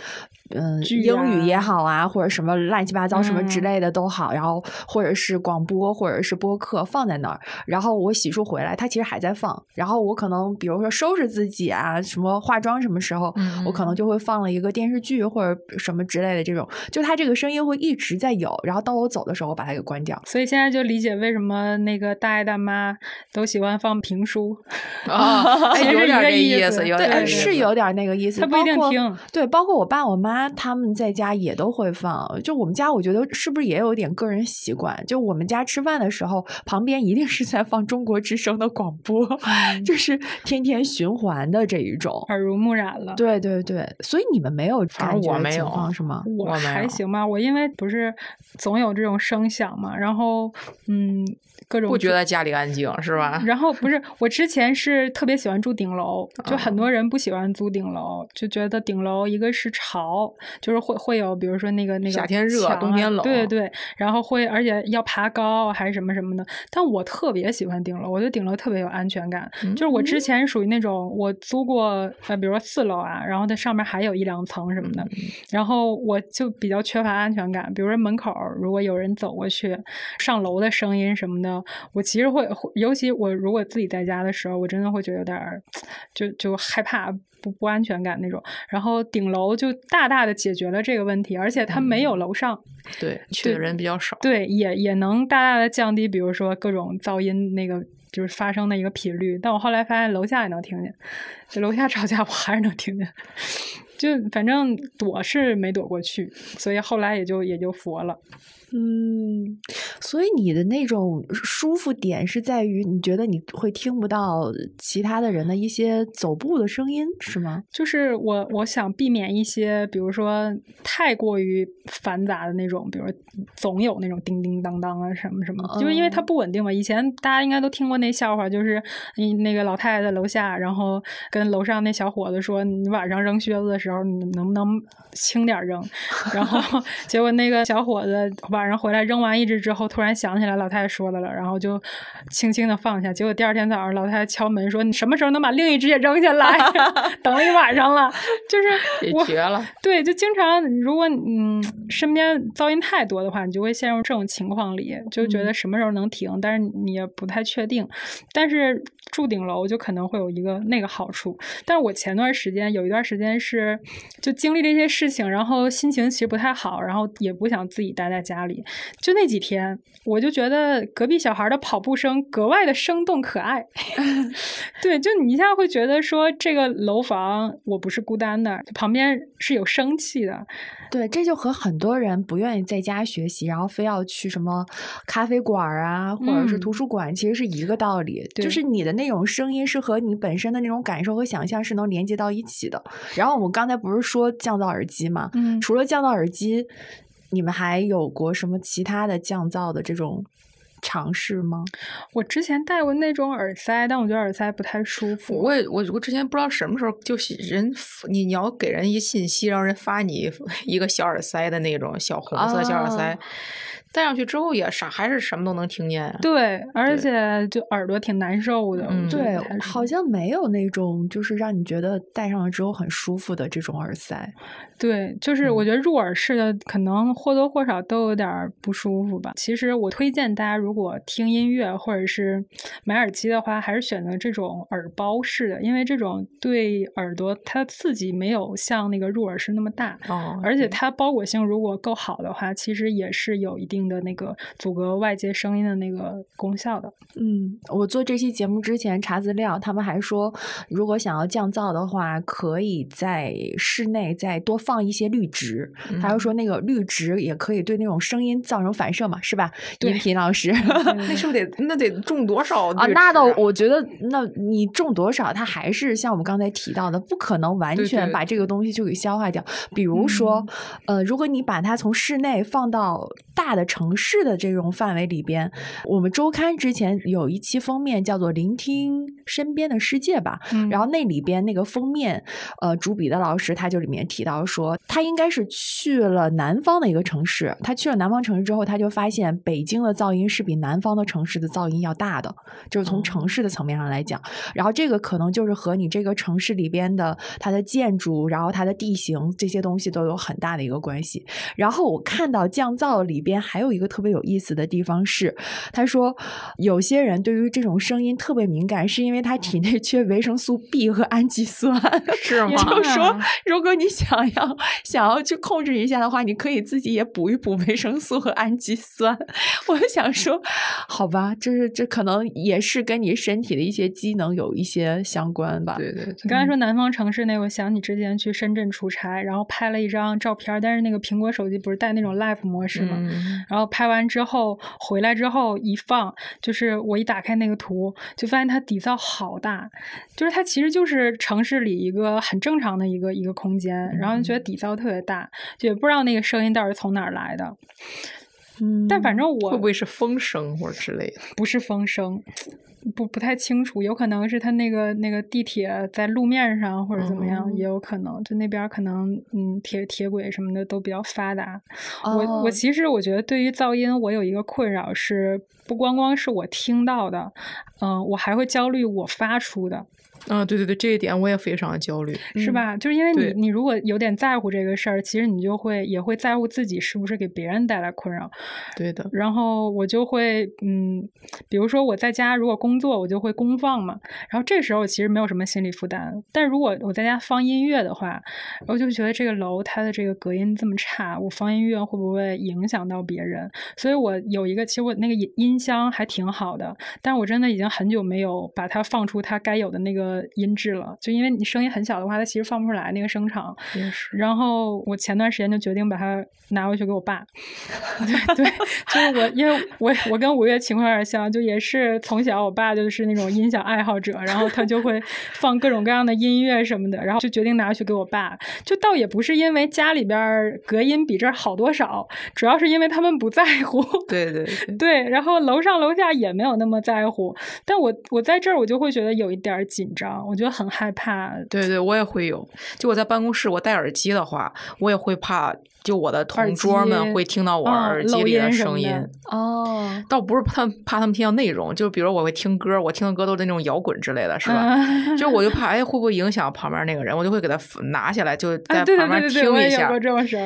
A: 嗯，
B: 剧
A: 英语也
B: 啊
A: 好啊，或者什么乱七八糟什么之
B: 嗯。
A: 类的都好，然后或者是广播或者是播客放在那儿，然后我洗漱回来，它其实还在放，然后我可能比如说收拾自己啊，什么化妆什么时候，
C: 嗯
A: 我可能就会放了一个电视剧或者什么之类的这种，就它这个声音会一直在有，然后到我走的时候我把它给关掉。
B: 所以现在就理解为什么那个大爷大妈都喜欢放评书，
C: 啊，有点这
B: 个意
C: 意
B: 思
A: 对，
C: 有点
A: 是。有点那个意思。
B: 他不一定听。
A: 对，包括我爸我妈他们在家也都会放。就我们家，我觉得是不是也有点个人习惯？就我们家吃饭的时候，旁边一定是在放中国之声的广播，
B: 嗯
A: 就是天天循环的这一种。
B: 耳濡目染了。
A: 对对对，所以你们没有
C: 反
A: 感觉情
C: 正我没有
A: 况是吗？
B: 我还行吧，我因为不是总有这种声响嘛，然后嗯，各种
C: 不觉得家里安静是吧？
B: 然后不是，我之前是特别喜欢住顶楼，就很
C: 哦
B: 多人不喜欢租顶楼，就觉得顶楼一个是潮，就是会会有比如说那个那个
C: 夏天热冬天冷
B: 对对对，然后会而且要爬高还是什么什么的。但我特别喜欢顶楼，我觉得顶楼特别有安全感。就是我之前属于那种我租过呃，比如说四楼啊，然后它上面还有一两层什么的，然后我就比较缺乏安全感。比如说门口如果有人走过去，上楼的声音什么的，我其实会，尤其我如果自己在家的时候，我真的会觉得有点，就就害怕。不不安全感那种，然后顶楼就大大的解决了这个问题，而且它没有楼上，
C: 对，去的人比较少。
B: 对，也也能大大的降低，比如说各种噪音那个就是发生的一个频率。但我后来发现楼下也能听见，就楼下吵架我还是能听见，就反正躲是没躲过去，所以后来也就也就佛了。
A: 嗯，所以你的那种舒服点是在于你觉得你会听不到其他的人的一些走步的声音，是吗？
B: 就是我我想避免一些，比如说太过于繁杂的那种，比如说总有那种叮叮当当啊什么什么的，就是因为它
A: 哦
B: 不稳定嘛。以前大家应该都听过那笑话，就是你那个老太太在楼下，然后跟楼上那小伙子说：“你晚上扔靴子的时候，你能不能轻点扔？” 然后结果那个小伙子晚上回来扔完一只之后，突然想起来老太太说的了，然后就轻轻的放下。结果第二天早上，老太太敲门说：“你什么时候能把另一只也扔下来？等了一晚上了。”就是
C: 绝了。
B: 对，就经常如果嗯身边噪音太多的话，你就会陷入这种情况里，就觉得什么时候能停，但是你也不太确定。但是住顶楼就可能会有一个那个好处。但是我前段时间有一段时间是就经历这些事情，然后心情其实不太好，然后也不想自己待在家里。就那几天，我就觉得隔壁小孩的跑步声格外的生动可爱。对，就你一下会觉得说，这个楼房我不是孤单的，旁边是有生气的。
A: 对，这就和很多人不愿意在家学习，然后非要去什么咖啡馆啊，或者是图书馆，其实是一个道理。就是你的那种声音是和你本身的那种感受和想象是能连接到一起的。然后我们刚才不是说降噪耳机嘛？
B: 嗯，
A: 除了降噪耳机，你们还有过什么其他的降噪的这种？尝试吗？
B: 我之前戴过那种耳塞，但我觉得耳塞不太舒服。
C: 我也我我之前不知道什么时候就是人你你要给人一信息，让人发你一个小耳塞的那种小红色小耳塞。戴上去之后也啥，还是什么都能听见。
B: 对，而且就耳朵挺难受的。
A: 对，好像没有那种就是让你觉得戴上了之后很舒服的这种耳塞。
B: 对，就是我觉得入耳式的可能或多或少都有点不舒服吧。其实我推荐大家，如果听音乐或者是买耳机的话，还是选择这种耳包式的，因为这种对耳朵它的刺激没有像那个入耳式那么大。
C: 哦，
B: 而且它包裹性如果够好的话，其实也是有一定。的那个阻隔外界声音的那个功效的。
A: 嗯，我做这期节目之前查资料，他们还说，如果想要降噪的话，可以在室内再多放一些绿植。他又说，那个绿植也可以对那种声音造成反射嘛，是吧？音频老师，
C: 那是不是得那得种多少
A: 啊？那倒，我觉得，那你种多少，它还是像我们刚才提到的，不可能完全把这个东西就给消化掉。比如说，呃，如果你把它从室内放到大的。城市的这种范围里边，我们周刊之前有一期封面叫做《聆听身边的世界》吧，嗯然后那里边那个封面，呃，主笔的老师他就里面提到说，他应该是去了南方的一个城市，他去了南方城市之后，他就发现北京的噪音是比南方的城市的噪音要大的，就是从城市的层面上来讲，然后这个可能就是和你这个城市里边的它的建筑，然后它的地形这些东西都有很大的一个关系。然后我看到降噪里边还。还有一个特别有意思的地方是，他说有些人对于这种声音特别敏感，是因为他体内缺维生素 B 和氨基酸，
C: 是吗？
A: 就说如果你想要想要去控制一下的话，你可以自己也补一补维生素和氨基酸。我就想说，好吧，就是这可能也是跟你身体的一些机能有一些相关吧。
C: 对对，
B: 你刚才说南方城市那，我想你之前去深圳出差，然后拍了一张照片，但是那个苹果手机不是带那种 Live 模式吗？然后拍完之后回来之后一放，就是我一打开那个图，就发现它底噪好大，就是它其实就是城市里一个很正常的一个一个空间，然后就觉得底噪特别大，就也不知道那个声音到底从哪儿来的。
A: 嗯，
B: 但反正我
C: 会不会是风声或者之类的？
B: 不是风声。不不太清楚，有可能是他那个那个地铁在路面上或者怎么样，也有可能。就那边可能嗯铁铁轨什么的都比较发达。我我其实我觉得对于噪音，我有一个困扰是，不光光是我听到的，嗯，我还会焦虑我发出的。
C: 啊，对对对，这一点我也非常的焦虑，
B: 是吧？就是因为你，你如果有点在乎这个事儿，其实你就会也会在乎自己是不是给别人带来困扰。
C: 对的。
B: 然后我就会，嗯，比如说我在家如果工作，我就会公放嘛。然后这时候其实没有什么心理负担。但如果我在家放音乐的话，我就觉得这个楼它的这个隔音这么差，我放音乐会不会影响到别人？所以我有一个，其实我那个音音箱还挺好的，但我真的已经很久没有把它放出它该有的那个。音质了，就因为你声音很小的话，它其实放不出来那个声场。然后我前段时间就决定把它拿回去给我爸。对对，就是我，因为我我跟五月情况有点像，就也是从小我爸就是那种音响爱好者，然后他就会放各种各样的音乐什么的，然后就决定拿回去给我爸。就倒也不是因为家里边隔音比这儿好多少，主要是因为他们不在乎。
C: 对对
B: 对，然后楼上楼下也没有那么在乎，但我我在这儿我就会觉得有一点紧我觉得很害怕。
C: 对对，我也会有。就我在办公室，我戴耳机的话，我也会怕就我的同桌们会听到我耳机里的声音。
A: 哦，
C: 倒不是他们怕他们听到内容，就比如我会听歌，我听的歌都是那种摇滚之类的，是吧？
B: 嗯
C: 就我就怕 哎会不会影响旁边那个人，我就会给他拿下来，就在旁边听一下。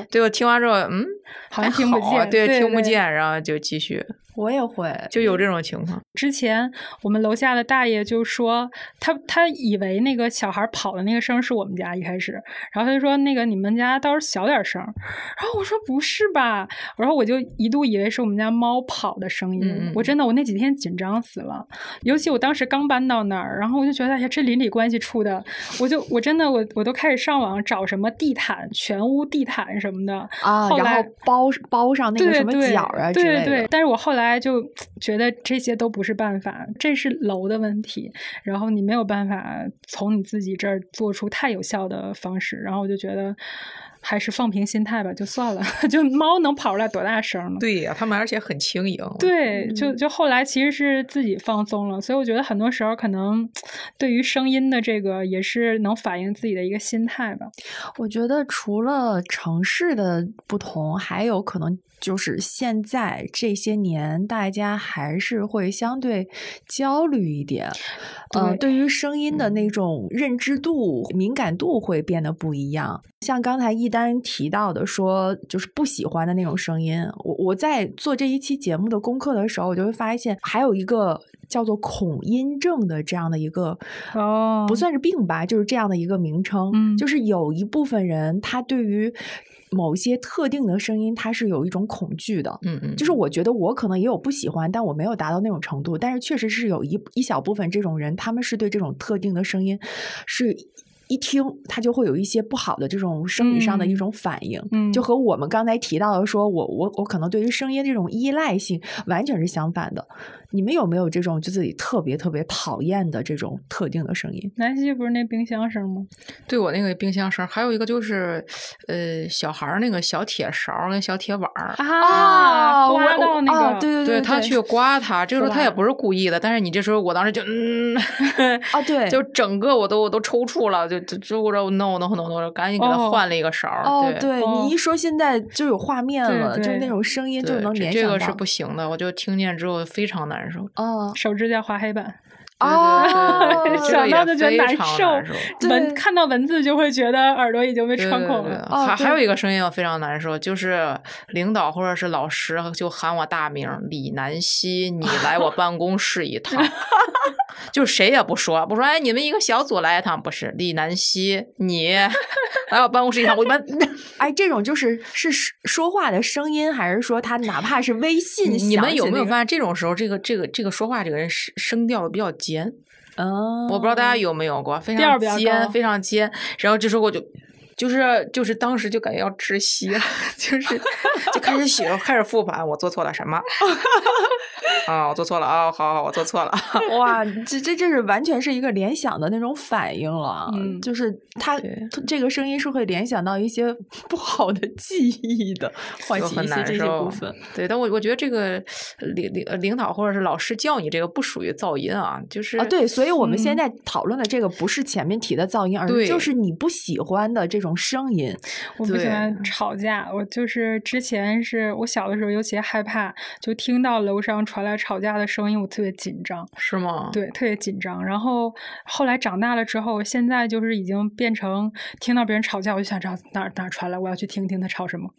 C: 对，我听完之后，嗯，
B: 好像听不见，
C: 对，听不见，然后就继续，
A: 我也会，
C: 就有这种情况。
B: 之前我们楼下的大爷就说，他他以为那个小孩跑的那个声是我们家一开始，然后他就说那个你们家倒是小点声，然后我说不是吧，然后我就一度以为是我们家猫跑的声音，我真的我那几天紧张死了，尤其我当时刚搬到那儿，然后我就觉得哎呀这邻里关系处的，我就我真的我我都开始上网找什么地毯全屋地毯什么的
A: 啊，然
B: 后
A: 包包上那个什么
B: 对对
A: 角啊之
B: 对
A: 类的。
B: 对对但是我后来就觉得这些都不是办法，这是楼的问题，然后你没有办法从你自己这儿做出太有效的方式，然后我就觉得还是放平心态吧，就算了，就猫能跑出来多大声呢？
C: 对呀、它们而且很轻盈。
B: 对，
A: 嗯
B: 就就后来其实是自己放松了，所以我觉得很多时候可能对于声音的这个也是能反映自己的一个心态吧。
A: 我觉得除了城市的不同，还有可能就是现在这些年，大家还是会相对焦虑一点。呃，
B: 对
A: 对于声音的那种认知度、敏感度会变得不一样。像刚才一丹提到的说，就是不喜欢的那种声音，我我在做这一期节目的功课的时候，我就会发现还有一个叫做恐音症的这样的一个
B: 哦
A: 不算是病吧，就是这样的一个名称。
B: 嗯
A: 就是有一部分人他对于某些特定的声音，它是有一种恐惧的。
C: 嗯嗯，
A: 就是我觉得我可能也有不喜欢，但我没有达到那种程度。但是确实是有一一小部分这种人，他们是对这种特定的声音是。一听，他就会有一些不好的这种生理上的一
B: 嗯
A: 种反应，
B: 嗯
A: 就和我们刚才提到的说，我我我可能对于声音这种依赖性完全是相反的。你们有没有这种就自己特别特别讨厌的这种特定的声音？
B: 南希不是那冰箱声吗？
C: 对我那个冰箱声，还有一个就是，呃，小孩儿那个小铁勺儿跟小铁碗儿。
B: 啊，刮到那个，
A: 啊，对对对，
C: 他去刮它，这个时候他也不是故意的，但是你这时候，我当时就嗯，
A: 啊，对，
C: 就整个我都我都抽搐了，就就就我说 no no no no，赶紧给他
B: 哦
C: 换了一个勺儿。
A: 哦，
C: 对
A: 对
B: 哦
A: 你一说现在就有画面
B: 对
A: 了，就是那种声音就能联想到。
C: 这这个是不行的，我就听见之后非常难受。
A: 哦
B: 手指甲划黑板，
A: 哦
B: 想
C: 个
B: 到就觉得难受文看到文字就会觉得耳朵已经被穿孔了。
A: 哦
C: 还还有一个声音我非常难受，就是领导或者是老师就喊我大名李南希，你来我办公室一趟。就谁也不说，不说哎，你们一个小组来一趟，不是李南希，你 来我办公室一趟，我一般
A: 哎，这种就是是说说话的声音，还是说他哪怕是微信
C: 你你们有没有发
A: 现？
C: 这种时候，这个这个这个说话这个人声声调比较尖？
A: 嗯，
C: 我不知道大家有没有过，非常尖，非常尖。然后这时候我就。就是就是当时就感觉要窒息了，就是就开始写，开始复盘，我做错了什么？啊，我做错了啊，好好，我做错了。
A: 哇，这这这是完全是一个联想的那种反应了，
B: 嗯
A: 就是他
C: 对
A: 这个声音是会联想到一些不好的记忆的，唤起一些这些部分。。
C: 对，但我我觉得这个领领领导或者是老师叫你这个不属于噪音啊，就是
A: 啊，对，所以我们现
B: 嗯
A: 在讨论的这个不是前面提的噪音，而
C: 对
A: 就是你不喜欢的这种声音。
B: 我不喜欢吵架，我就是之前是我小的时候尤其害怕，就听到楼上传来吵架的声音，我特别紧张。
C: 是吗？
B: 对，特别紧张。然后后来长大了之后，现在就是已经变成听到别人吵架，我就想知道哪儿哪儿传来，我要去听听他吵什么。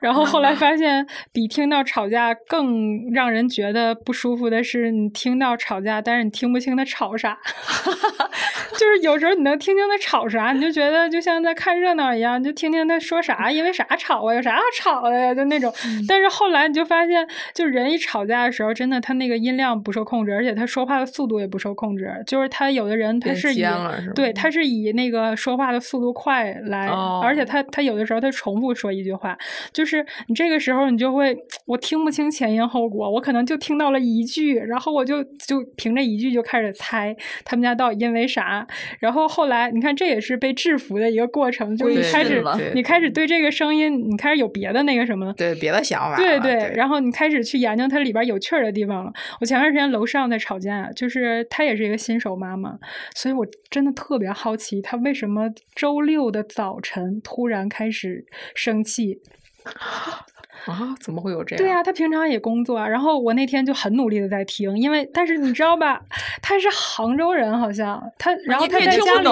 B: 然后后来发现，比听到吵架更让人觉得不舒服的是，你听到吵架，但是你听不清他吵啥。就是有时候你能听清他吵啥，你就觉得就像在看热闹一样，就听听他说啥，因为啥吵啊，有啥好吵的呀，就那种。但是后来你就发现，就人一吵架的时候，真的他那个音量不受控制，而且他说话的速度也不受控制。就是他有的人他是以
C: 是
B: 对他是以那个说话的速度快来，
C: 哦
B: 而且他他有的时候他重复说一句话，就是你这个时候你就会我听不清前因后果，我可能就听到了一句，然后我就就凭着一句就开始猜他们家到底因为啥，然后后来你看这也是被制服的一个过程，就是你开始你开始对这个声音你开始有别的那个什么。
C: 对别的想法了。
B: 对
C: 对，
B: 然后你开始去研究它里边有趣儿的地地方了。我前段时间楼上在吵架，就是她也是一个新手妈妈，所以我真的特别好奇，她为什么周六的早晨突然开始生气。
C: 啊，怎么会有这样？
B: 对呀、他平常也工作啊。然后我那天就很努力的在听，因为但是你知道吧，他是杭州人，好像他，然后他在家里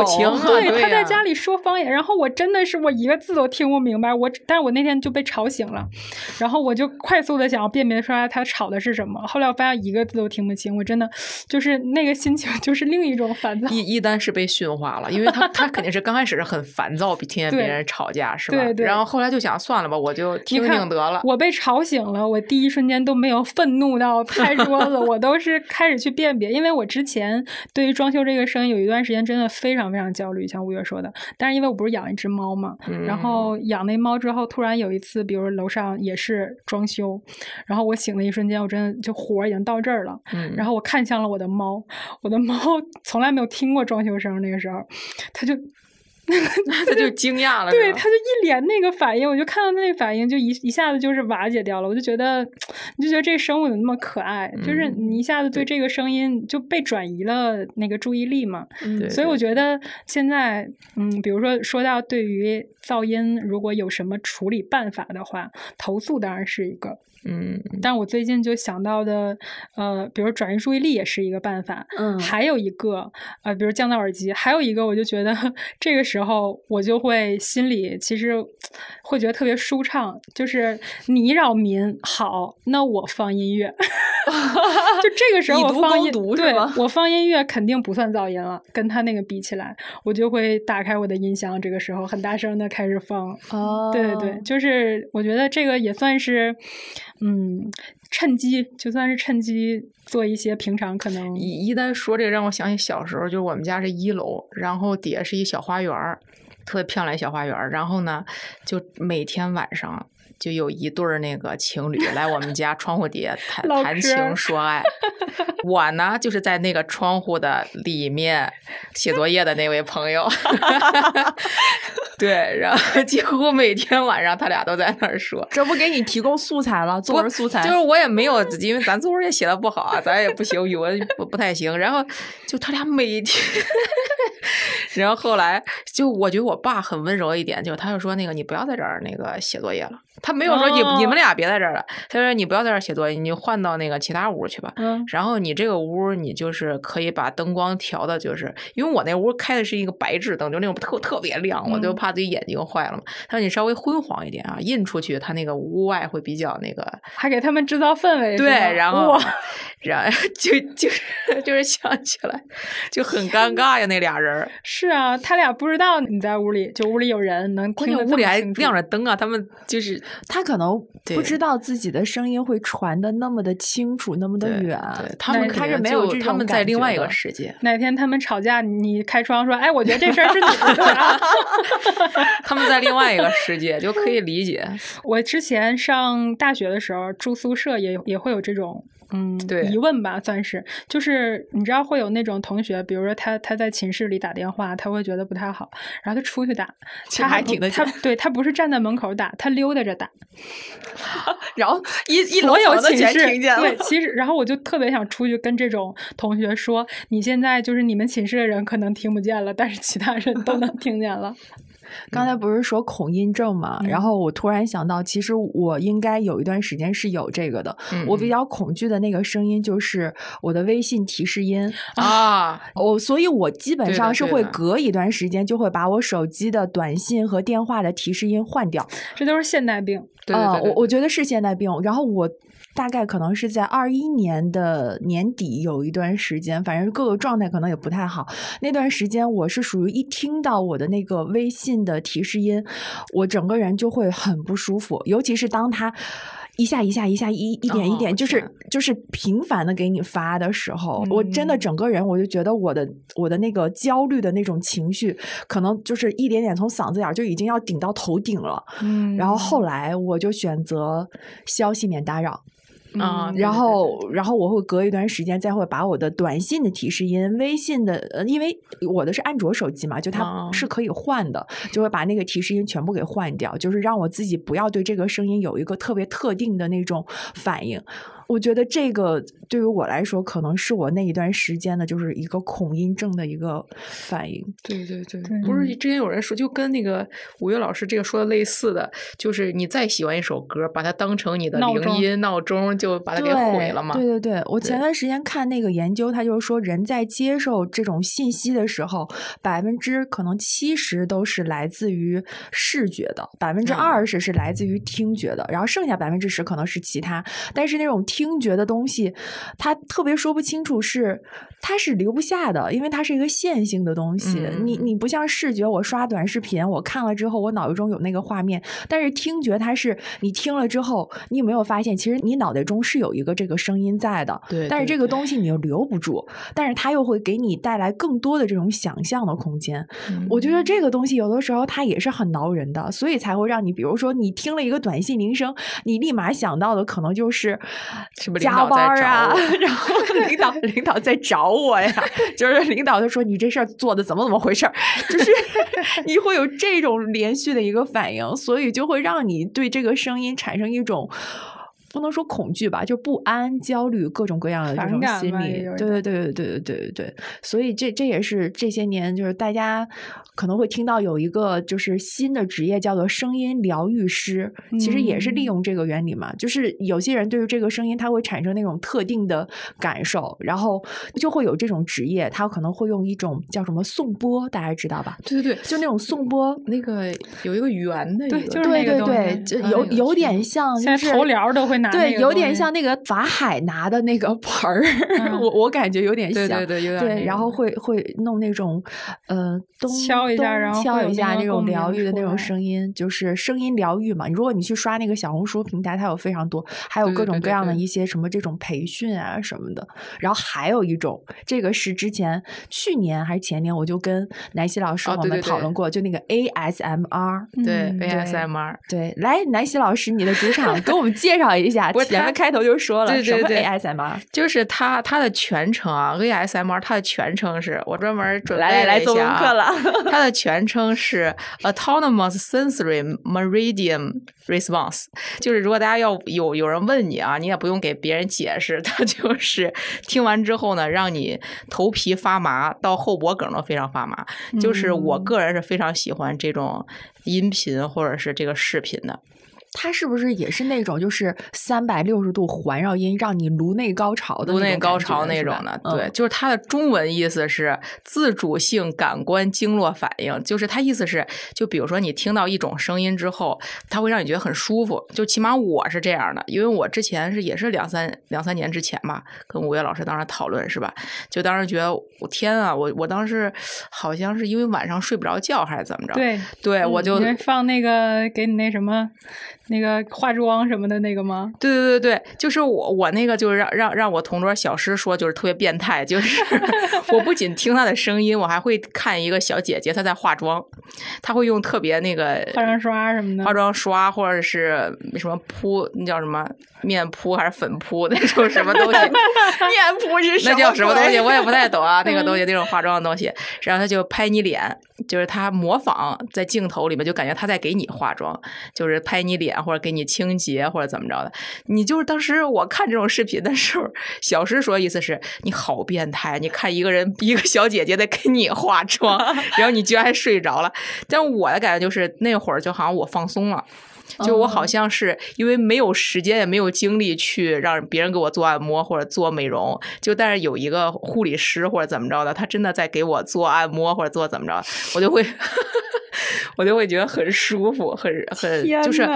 B: 对，他在家里说方言，然后我真的是我一个字都听不明白，我但是我那天就被吵醒了，然后我就快速的想要辨别出来他吵的是什么，后来我发现一个字都听不清，我真的就是那个心情就是另一种烦躁。
C: 一一丹是被驯化了，因为他他肯定是刚开始是很烦躁，听见别人吵架是吧？
B: 对对
C: 然后后来就想算了吧，我就听听得了。
B: 我被吵醒了，我第一瞬间都没有愤怒到 拍桌子，我都是开始去辨别，因为我之前对于装修这个声音有一段时间真的非常非常焦虑，像吴越说的。但是因为我不是养一只猫嘛，然
C: 嗯
B: 后养那猫之后，突然有一次，比如楼上也是装修，然后我醒的一瞬间，我真的就火已经到这儿了。
C: 嗯，
B: 然后我看向了我的猫，我的猫从来没有听过装修声，那个时候，它就
C: 他就惊讶了，
B: 对，他就一脸那个反应，我就看到那个反应，就一一下子就是瓦解掉了。我就觉得，你就觉得这生物怎么那么可爱？就是
C: 嗯
B: 你一下子对这个声音就被转移了那个注意力嘛。
C: 对
B: 所以我觉得现在，嗯，比如说说到对于噪音，如果有什么处理办法的话，投诉当然是一个。
C: 嗯，
B: 但我最近就想到的，呃，比如转移注意力也是一个办法，
A: 嗯。
B: 还有一个，呃，比如降噪耳机，还有一个，我就觉得这个时候我就会心里其实会觉得特别舒畅，就是你扰民好，那我放音乐，就这个时候我放音，对我放音乐肯定不算噪音了，跟他那个比起来，我就会打开我的音箱，这个时候很大声的开始放，
A: 哦
B: 对对对，就是我觉得这个也算是，嗯，趁机就算是趁机做一些平常可能
C: 一一旦说这个，让我想起小时候，就是我们家是一楼，然后底下是一小花园儿，特别漂亮小花园儿。然后呢，就每天晚上就有一对儿那个情侣来我们家窗户底下谈谈情说爱。我呢，就是在那个窗户的里面写作业的那位朋友。对，然后几乎每天晚上他俩都在那儿说。
A: 这不给你提供素材了，作文素材。
C: 就是我也没有，因为咱作文也写的不好啊，咱也不行，语文不不太行。然后就他俩每天，然后后来就我觉得我爸很温柔一点，就是他就说那个你不要在这儿那个写作业了，他没有说你、你们俩别在这儿了，他说你不要在这儿写作业，你就换到那个其他屋去吧。
B: 嗯
C: 然后你这个屋，你就是可以把灯光调的，就是因为我那屋开的是一个白炽灯，就那种特特别亮，我就
B: 嗯
C: 怕自己眼睛坏了嘛。他说你稍微昏黄一点啊，印出去，他那个屋外会比较那个
B: 还给他们制造氛围，
C: 对，然后，然后就就是 就是想起来就很尴尬呀，那俩人，
B: 是啊，他俩不知道你在屋里，就屋里有人能
C: 关
B: 听
C: 屋里还亮着灯啊，他们就是
A: 他可能不知道自己的声音会传的那么的清楚，那么的远。
C: 对他们
A: 他是没有
C: 就他们
A: 这种感
C: 在另外一个世界，
B: 哪天他们吵架，你开窗说：“哎，我觉得这事儿是你不对啊。
C: 他们在另外一个世界就可以理解。”
B: 我之前上大学的时候住宿舍也也会有这种。嗯，
C: 对
B: 疑问吧，算是，就是你知道会有那种同学，比如说他他在寝室里打电话，他会觉得不太好，然后他出去打，
A: 其实
B: 他
A: 还挺得
B: 他对他不是站在门口打，他溜达着打，
A: 然后一一楼
B: 有寝室
A: 听见了
B: 对，。其实然后我就特别想出去跟这种同学说，你现在就是你们寝室的人可能听不见了，但是其他人都能听见了。
A: 刚才不是说恐音症嘛？然
B: 嗯
A: 后我突然想到，其实我应该有一段时间是有这个的。我比
C: 嗯
A: 较恐惧的那个声音就是我的微信提示音。
C: 啊，
A: 我所以，我基本上是会隔一段时间就会把我手机的短信和电话的提示音换掉。
B: 这都是现代病。
C: 对
A: 我我觉得是现代病。然后我大概可能是在二一年的年底有一段时间，反正各个状态可能也不太好。那段时间我是属于一听到我的那个微信的提示音，我整个人就会很不舒服，尤其是当他。一下一下一下一一点一点，
C: 哦
A: 就是就是频繁的给你发的时候，我真的
B: 嗯
A: 整个人我就觉得我的我的那个焦虑的那种情绪，可能就是一点点从嗓子眼就已经要顶到头顶了。
B: 嗯
A: 然后后来我就选择消息免打扰，
C: 啊，
B: 嗯
A: 然后然后我会隔一段时间再会把我的短信的提示音、微信的，呃，因为我的是安卓手机嘛，就它
C: 哦
A: 是可以换的，就会把那个提示音全部给换掉，就是让我自己不要对这个声音有一个特别特定的那种反应。我觉得这个对于我来说，可能是我那一段时间的，就是一个恐音症的一个反应。
C: 对对对，
B: 对
C: 不是之前有人说，就跟那个五月老师这个说的类似的，就是你再喜欢一首歌，把它当成你的铃
B: 闹钟
C: 音闹钟，就把它给毁了嘛。
A: 对对对，我前段时间看那个研究，他就是说，人在接受这种信息的时候，百分之可能七十都是来自于视觉的，百分之
C: 嗯
A: 二十是来自于听觉的，然后剩下百分之十可能是其他。但是那种听觉的东西，它特别说不清楚是它是留不下的，因为它是一个线性的东西。
C: 嗯
A: 你你不像视觉，我刷短视频，我看了之后，我脑子中有那个画面，但是听觉它是你听了之后，你有没有发现，其实你脑袋中是有一个这个声音在的，
C: 对
A: 但是这个东西你又留不住，但是它又会给你带来更多的这种想象的空间。我觉得这个东西有的时候它也是很挠人的，所以才会让你，比如说你听了一个短信铃声，你立马想到的可能就是
C: 是不是领
A: 加
C: 导在
A: 啊，然后 领导领导在找我呀，就是领导就说你这事儿做的怎么怎么回事儿，就是你会有这种连续的一个反应，所以就会让你对这个声音产生一种。不能说恐惧吧，就不安、焦虑，各种各样的这种心理。对对对对对对对对对，所以这这也是这些年就是大家可能会听到有一个就是新的职业叫做声音疗愈师，其实也是利
B: 嗯
A: 用这个原理嘛。就是有些人对于这个声音，他会产生那种特定的感受，然后就会有这种职业，他可能会用一种叫什么颂钵，大家知道吧？
C: 对对对，
A: 就那种颂钵。
C: 那个有一个圆的一个，
B: 对就是
A: 对对
B: 那个东
A: 对，
B: 西
A: 就有有点像，就是
B: 现在头疗都会拿
A: 对，有点像那个法海拿的那个 盆儿，
B: 嗯
A: 我我感觉有点像。
C: 对对对，有点
A: 对，然后会会弄那种，呃，咚
B: 敲一下然后
A: 敲一下那种疗愈的那种声音，就是声音疗愈嘛。如果你去刷那个小红书平台，它有非常多，还有各种各样的一些什么这种培训啊什么的。然后还有一种，这个是之前去年还是前年，我就跟南希老师我们
C: 哦对对对
A: 讨论过，就那个 ASMR。
C: 对
B: 嗯
C: ASMR，
A: 对，来，南希老师，你的主场 给我们介绍一下。
C: 不是他
A: 前面开头就说了，
C: 对对
A: 什么
C: 对
A: ASMR？
C: 就是它它的全称啊，ASMR 它的全称是我专门准备
A: 来来来，做
C: 了一下啊
A: 功课了。
C: 它的全称是 Autonomous Sensory Meridian Response，就是如果大家要有有人问你啊，你也不用给别人解释，它就是听完之后呢，让你头皮发麻，到后脖梗都非常发麻。就是我
B: 嗯
C: 个人是非常喜欢这种音频或者是这个视频的。
A: 它是不是也是那种就是三百六十度环绕音，让你颅内高潮的
C: 颅内高潮那种的，
A: 嗯。
C: 对，就是它的中文意思是自主性感官经络反应，就是它意思是，就比如说你听到一种声音之后，它会让你觉得很舒服，就起码我是这样的，因为我之前是也是两三两三年之前吧，跟五月老师当时讨论是吧，就当时觉得我天啊，我我当时好像是因为晚上睡不着觉还是怎么着，
B: 对，
C: 对我就
B: 放那个给你那什么那个化妆什么的那个吗？
C: 对对对对，就是我我那个就是让让让我同桌小诗说就是特别变态，就是 我不仅听她的声音，我还会看一个小姐姐她在化妆，她会用特别那个
B: 化妆刷什么的。
C: 化妆刷或者是什么扑那叫什么面扑还是粉扑那种什么东西，
A: 面扑是
C: 那叫什么东西？我也不太懂啊，那个东西 那种化妆的东西，然后她就拍你脸，就是他模仿在镜头里面就感觉他在给你化妆，就是拍你脸或者给你清洁或者怎么着的。你就是当时我看这种视频的时候，小诗说意思是你好变态，你看一个人一个小姐姐在给你化妆，然后你居然还睡着了。但我的感觉就是那会儿就好像我放松了。就我好像是因为没有时间也没有精力去让别人给我做按摩或者做美容，就但是有一个护理师或者怎么着的，他真的在给我做按摩或者做怎么着，我就会 我就会觉得很舒服，很很就是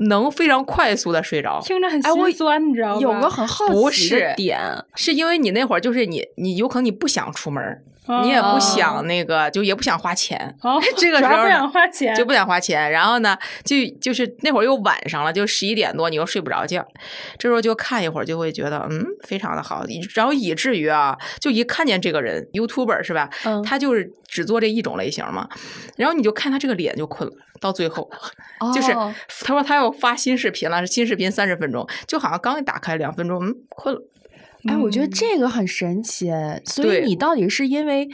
C: 能非常快速的睡着。
B: 听着很
A: 哎我
B: 心酸，你知道吗？
A: 有个很好
C: 不
A: 奇的
C: 是
A: 点，
C: 是因为你那会儿就是你，你有可能你不想出门你也不想那个，就也不想花钱，
B: 哦，
C: 这个时候
B: 不想花钱，
C: 就不想花钱。然后呢，就就是那会儿又晚上了，就十一点多，你又睡不着觉，这时候就看一会儿，就会觉得嗯非常的好，然后以至于啊，就一看见这个人 YouTuber 是吧，
A: 嗯
C: 他就是只做这一种类型嘛，然后你就看他这个脸就困了，到最后。就是
A: 哦
C: 他说他要发新视频了，是新视频三十分钟，就好像刚一打开两分钟，嗯，困了。
A: 哎，我觉得
B: 嗯
A: 这个很神奇，所以你到底是因为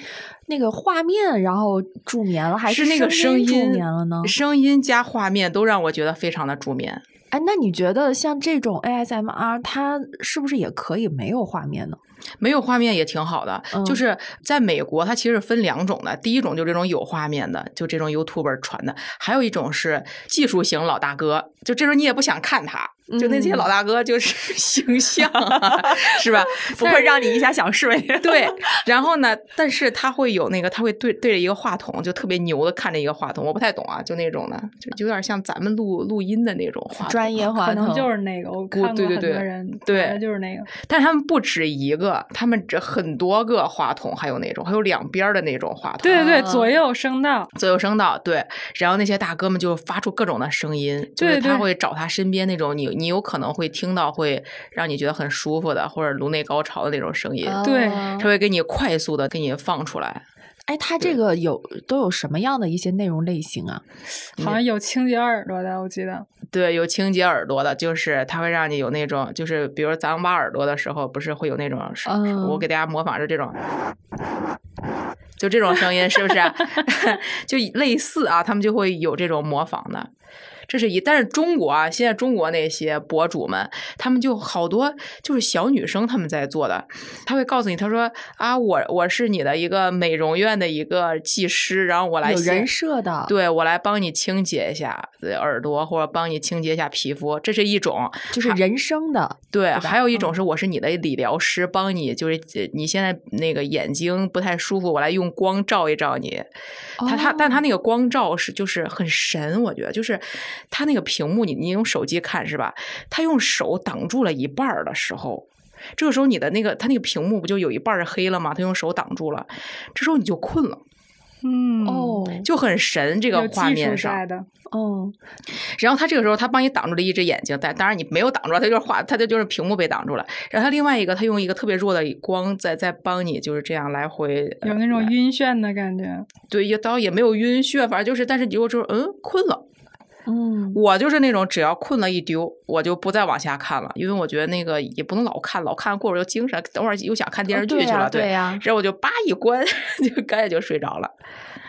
A: 那个画面然后助眠了，还
C: 是那个
A: 声
C: 声音
A: 助眠了呢？
C: 声音加画面都让我觉得非常的助眠。
A: 哎，那你觉得像这种 ASMR，它是不是也可以没有画面呢？
C: 没有画面也挺好的，
A: 嗯
C: 就是在美国，它其实分两种的。第一种就是这种有画面的，就这种 YouTuber 传的；还有一种是技术型老大哥，就这时候你也不想看他，就那些
A: 嗯
C: 老大哥就是 形象、啊，是吧？
A: 不会让你一下想睡。
C: 对，然后呢，但是他会有那个，他会对对着一个话筒，就特别牛的看着一个话筒，我不太懂啊，就那种的，就就有点像咱们录录音的那种话筒，
A: 专业话
B: 可能
A: 筒
B: 就是那个，我看过
C: 对对对
B: 很多人
C: 对
B: 就是那个。
C: 但是他们不止一个，他们这很多个话筒，还有那种，还有两边的那种话筒，
B: 对对对，
A: 啊。
B: 左右声道，
C: 左右声道，对，然后那些大哥们就发出各种的声音，就是
B: 对对。
C: 他会找他身边那种你你有可能会听到会让你觉得很舒服的或者颅内高潮的那种声音，
B: 对。
A: 哦
C: 他会给你快速的给你放出来。
A: 哎，它这个有都有什么样的一些内容类型啊？
B: 好像有清洁耳朵的，我记得。
C: 对，有清洁耳朵的，就是它会让你有那种，就是比如咱们挖耳朵的时候，不是会有那种，
A: 嗯
C: 我给大家模仿是这种。就这种声音是不是？就类似啊，他们就会有这种模仿的。这是一，但是中国啊，现在中国那些博主们，他们就好多就是小女生他们在做的，他会告诉你，他说啊，我我是你的一个美容院的一个技师，然后我来
A: 有人设的，，
C: 对我来帮你清洁一下呃耳朵，或者帮你清洁一下皮肤，这是一种。
A: 就是人生的。
C: 对，还有一
A: 嗯
C: 种是我是你的理疗师，帮你就是呃你现在那个眼睛不太舒服，我来用光照一照你。他他，但它那个光照是就是很神，我觉得就是它那个屏幕，你你用手机看是吧？他用手挡住了一半儿的时候，这个时候你的那个它那个屏幕不就有一半儿是黑了吗？他用手挡住了，这时候你就困了，
B: 嗯，
A: 哦
C: 就很神这个画面上。
B: 在的。
A: 哦，
C: 然后他这个时候他帮你挡住了一只眼睛，但当然你没有挡住，他就是画，他就就是屏幕被挡住了。然后他另外一个，他用一个特别弱的光在在帮你，就是这样来回呃
B: 有那种晕眩的感觉，
C: 对，也倒也没有晕眩，反正就是，但是你就就是嗯困了。
A: 嗯，
C: 我就是那种只要困了一丢，我就不再往下看了，因为我觉得那个也不能老看，老看过会儿又精神，等会儿又想看电视剧去了，
A: 哦对呀，
C: 然后我就叭一关，就赶紧就睡着了。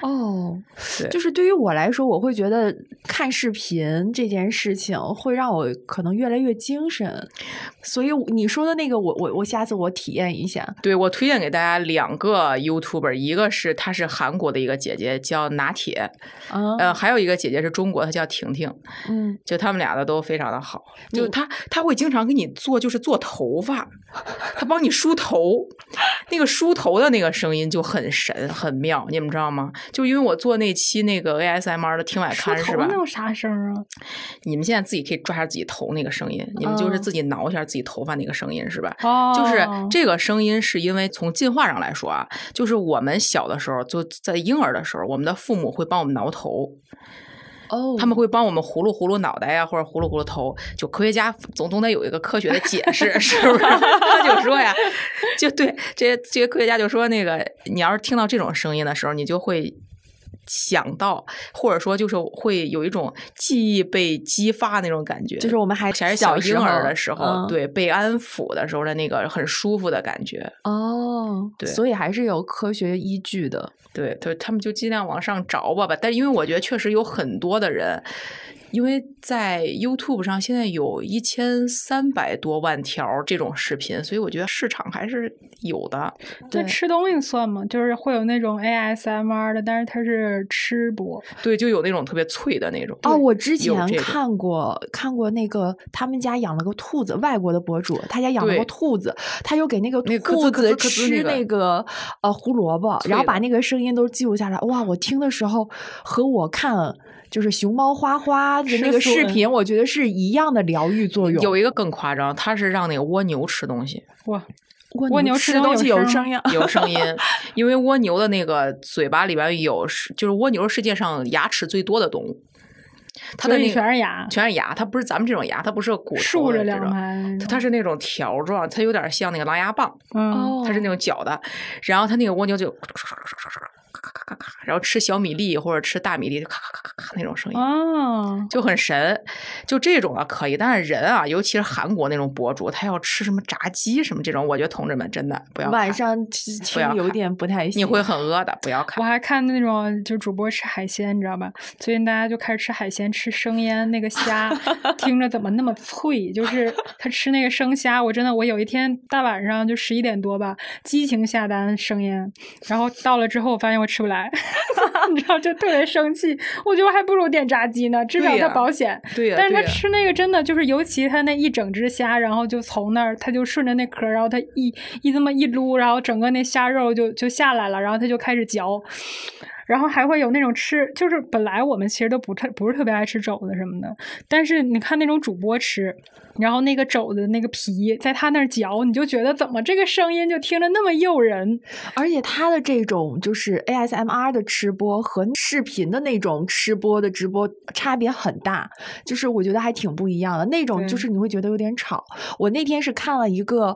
A: 哦，就是对于我来说，我会觉得看视频这件事情会让我可能越来越精神，所以你说的那个，我我我下次我体验一下。
C: 对我推荐给大家两个 YouTuber，一个是她是韩国的一个姐姐叫拿铁，
A: 嗯，
C: 呃，还有一个姐姐是中国，她叫婷婷婷，
A: 嗯，
C: 就他们俩的都非常的好。就
A: 你
C: 她她会经常给你做，就是做头发，他帮你梳头，那个梳头的那个声音就很神很妙，你们知道吗？就因为我做那期那个 ASMR 的听晚
B: 梳
C: 刊是吧
B: 头那？有啥声啊？
C: 你们现在自己可以抓着自己头那个声音，你们就是
A: 哦
C: 自己挠一下自己头发那个声音是吧？
B: 哦，
C: 就是这个声音，是因为从进化上来说啊，就是我们小的时候，就在婴儿的时候，我们的父母会帮我们挠头，
A: 哦，
C: 他们会帮我们葫芦葫芦脑袋呀，或者葫芦葫芦头。就科学家总总得有一个科学的解释，是不是？他就说呀，就对这些这些科学家就说，那个你要是听到这种声音的时候，你就会。想到，或者说就是会有一种记忆被激发那种感觉，
A: 就是我们还
C: 还是
A: 小
C: 小婴儿的时候，
A: 嗯
C: 对被安抚的时候的那个很舒服的感觉。
A: 哦，
C: 对
A: 所以还是有科学依据的。
C: 对，对，他们就尽量往上找吧吧。但因为我觉得确实有很多的人，因为在 YouTube 上现在有一千三百多万条这种视频，所以我觉得市场还是有的。
B: 那吃东西算吗？就是会有那种 ASMR 的，但是它是吃播。
C: 对，就有那种特别脆的那种。
A: 哦，我之前看过看过那个他们家养了个兔子，外国的博主，他家养了个兔子，他就给那个
C: 那个咯
A: 兔子吃
C: 那个
A: 呃胡萝卜，然后把那个声音都记录下来。哇，我听的时候和我看就是熊猫花花的那个视频，我觉得是一样的疗愈作用。
C: 有一个更夸张，它是让那个蜗牛吃东西，
B: 哇，
A: 蜗
B: 蜗牛吃东
A: 西
B: 西有声
A: 音，
C: 有声音，因为蜗牛的那个嘴巴里边有，就是蜗牛是世界上牙齿最多的动物，它的那个
B: 全是牙，
C: 全是牙，它不是咱们这种牙，它不是骨头
B: 竖着两
C: 的这种，
B: 排那种。
C: 它它是那种条状，它有点像那个狼牙棒，它是那种绞的，然后它那个蜗牛就咔咔，然后吃小米粒或者吃大米粒，咔咔咔咔咔那种声音，
B: 哦，
C: 就很神。就这种啊可以，但是人啊，尤其是韩国那种博主，他要吃什么炸鸡什么这种，我觉得同志们真的不要
A: 晚上
C: 不要
A: 有点不太行，
C: 你会很饿的，不要看。
B: 我还看那种就主播吃海鲜，你知道吧？最近大家就开始吃海鲜，吃生腌那个虾，听着怎么那么脆？就是他吃那个生虾，我真的，我有一天大晚上就十一点多吧，激情下单生腌，然后到了之后，我发现我吃不来。你知道就特别生气。我觉得我还不如点炸鸡呢，至少它保险。
C: 对呀、
B: 但是他吃那个真的就是，尤其他那一整只虾，然后就从那儿，他就顺着那壳，然后他一一这么一撸，然后整个那虾肉就就下来了，然后他就开始嚼，然后还会有那种吃，就是本来我们其实都不特不是特别爱吃肘子什么的，但是你看那种主播吃，然后那个肘子那个皮在他那儿嚼，你就觉得怎么这个声音就听着那么诱人，
A: 而且他的这种就是 ASMR 的吃播和视频的那种吃播的直播差别很大，就是我觉得还挺不一样的。那种就是你会觉得有点吵。我那天是看了一个。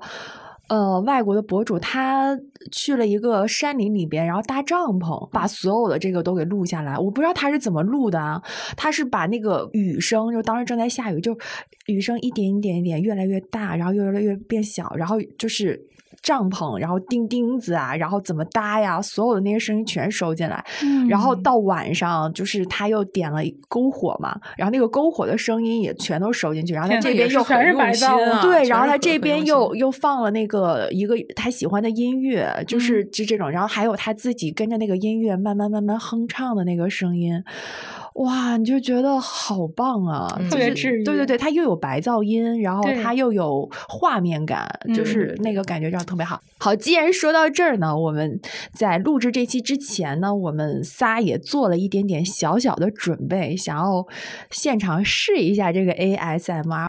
A: 呃，外国的博主他去了一个山林里边，然后搭帐篷，把所有的这个都给录下来。我不知道他是怎么录的啊，他是把那个雨声，就当时正在下雨，就雨声一点一点一点越来越大，然后越来越变小，然后就是帐篷，然后钉钉子啊，然后怎么搭呀，所有的那些声音全收进来。然后
B: 嗯。
A: 到晚上，就是他又点了篝火嘛，然后那个篝火的声音也全都收进去，然后他这边又
B: 全是白噪
C: 啊
A: 对，然后他这边又又放了那个一个他喜欢的音乐，
B: 嗯。
A: 就是就这种，然后还有他自己跟着那个音乐慢慢慢慢哼唱的那个声音，哇，你就觉得好棒啊，
C: 嗯
B: 特别治愈
A: 对对对，它又有白噪音，然后它又有画面感，就
B: 嗯
A: 是那个感觉上特别好。好，既然说到这儿呢，我们在录制这期之前呢，我们仨也做了一点点小小的准备，想要现场试一下这个 ASMR。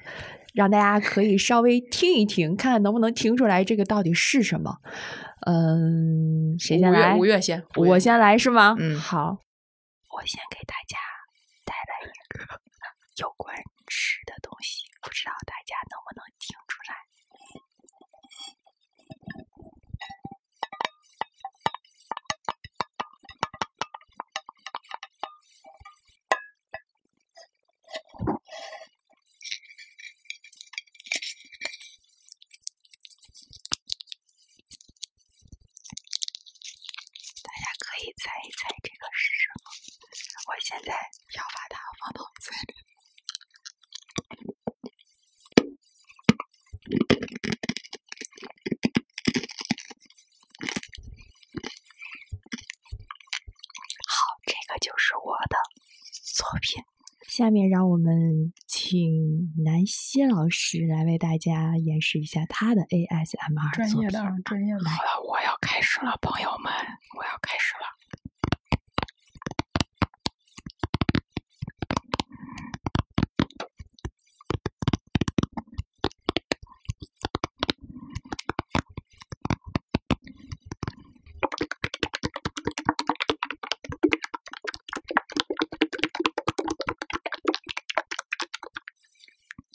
A: 让大家可以稍微听一听，看看能不能听出来这个到底是什么。嗯，谁先
C: 五月
A: 来？
C: 五月先，月
A: 我先来是吗？
C: 嗯
A: 好，我先给大家带来一个有关吃的东西，不知道大家能不能听出来？大家可以猜一猜这个是什么？我现在要把它放到嘴里。好，这个就是我的作品。下面让我们请南希老师来为大家演示一下他的 ASMR 作品
B: 专业的啊，专业的。
C: 好了，我要开始了，朋友们，我要开始了。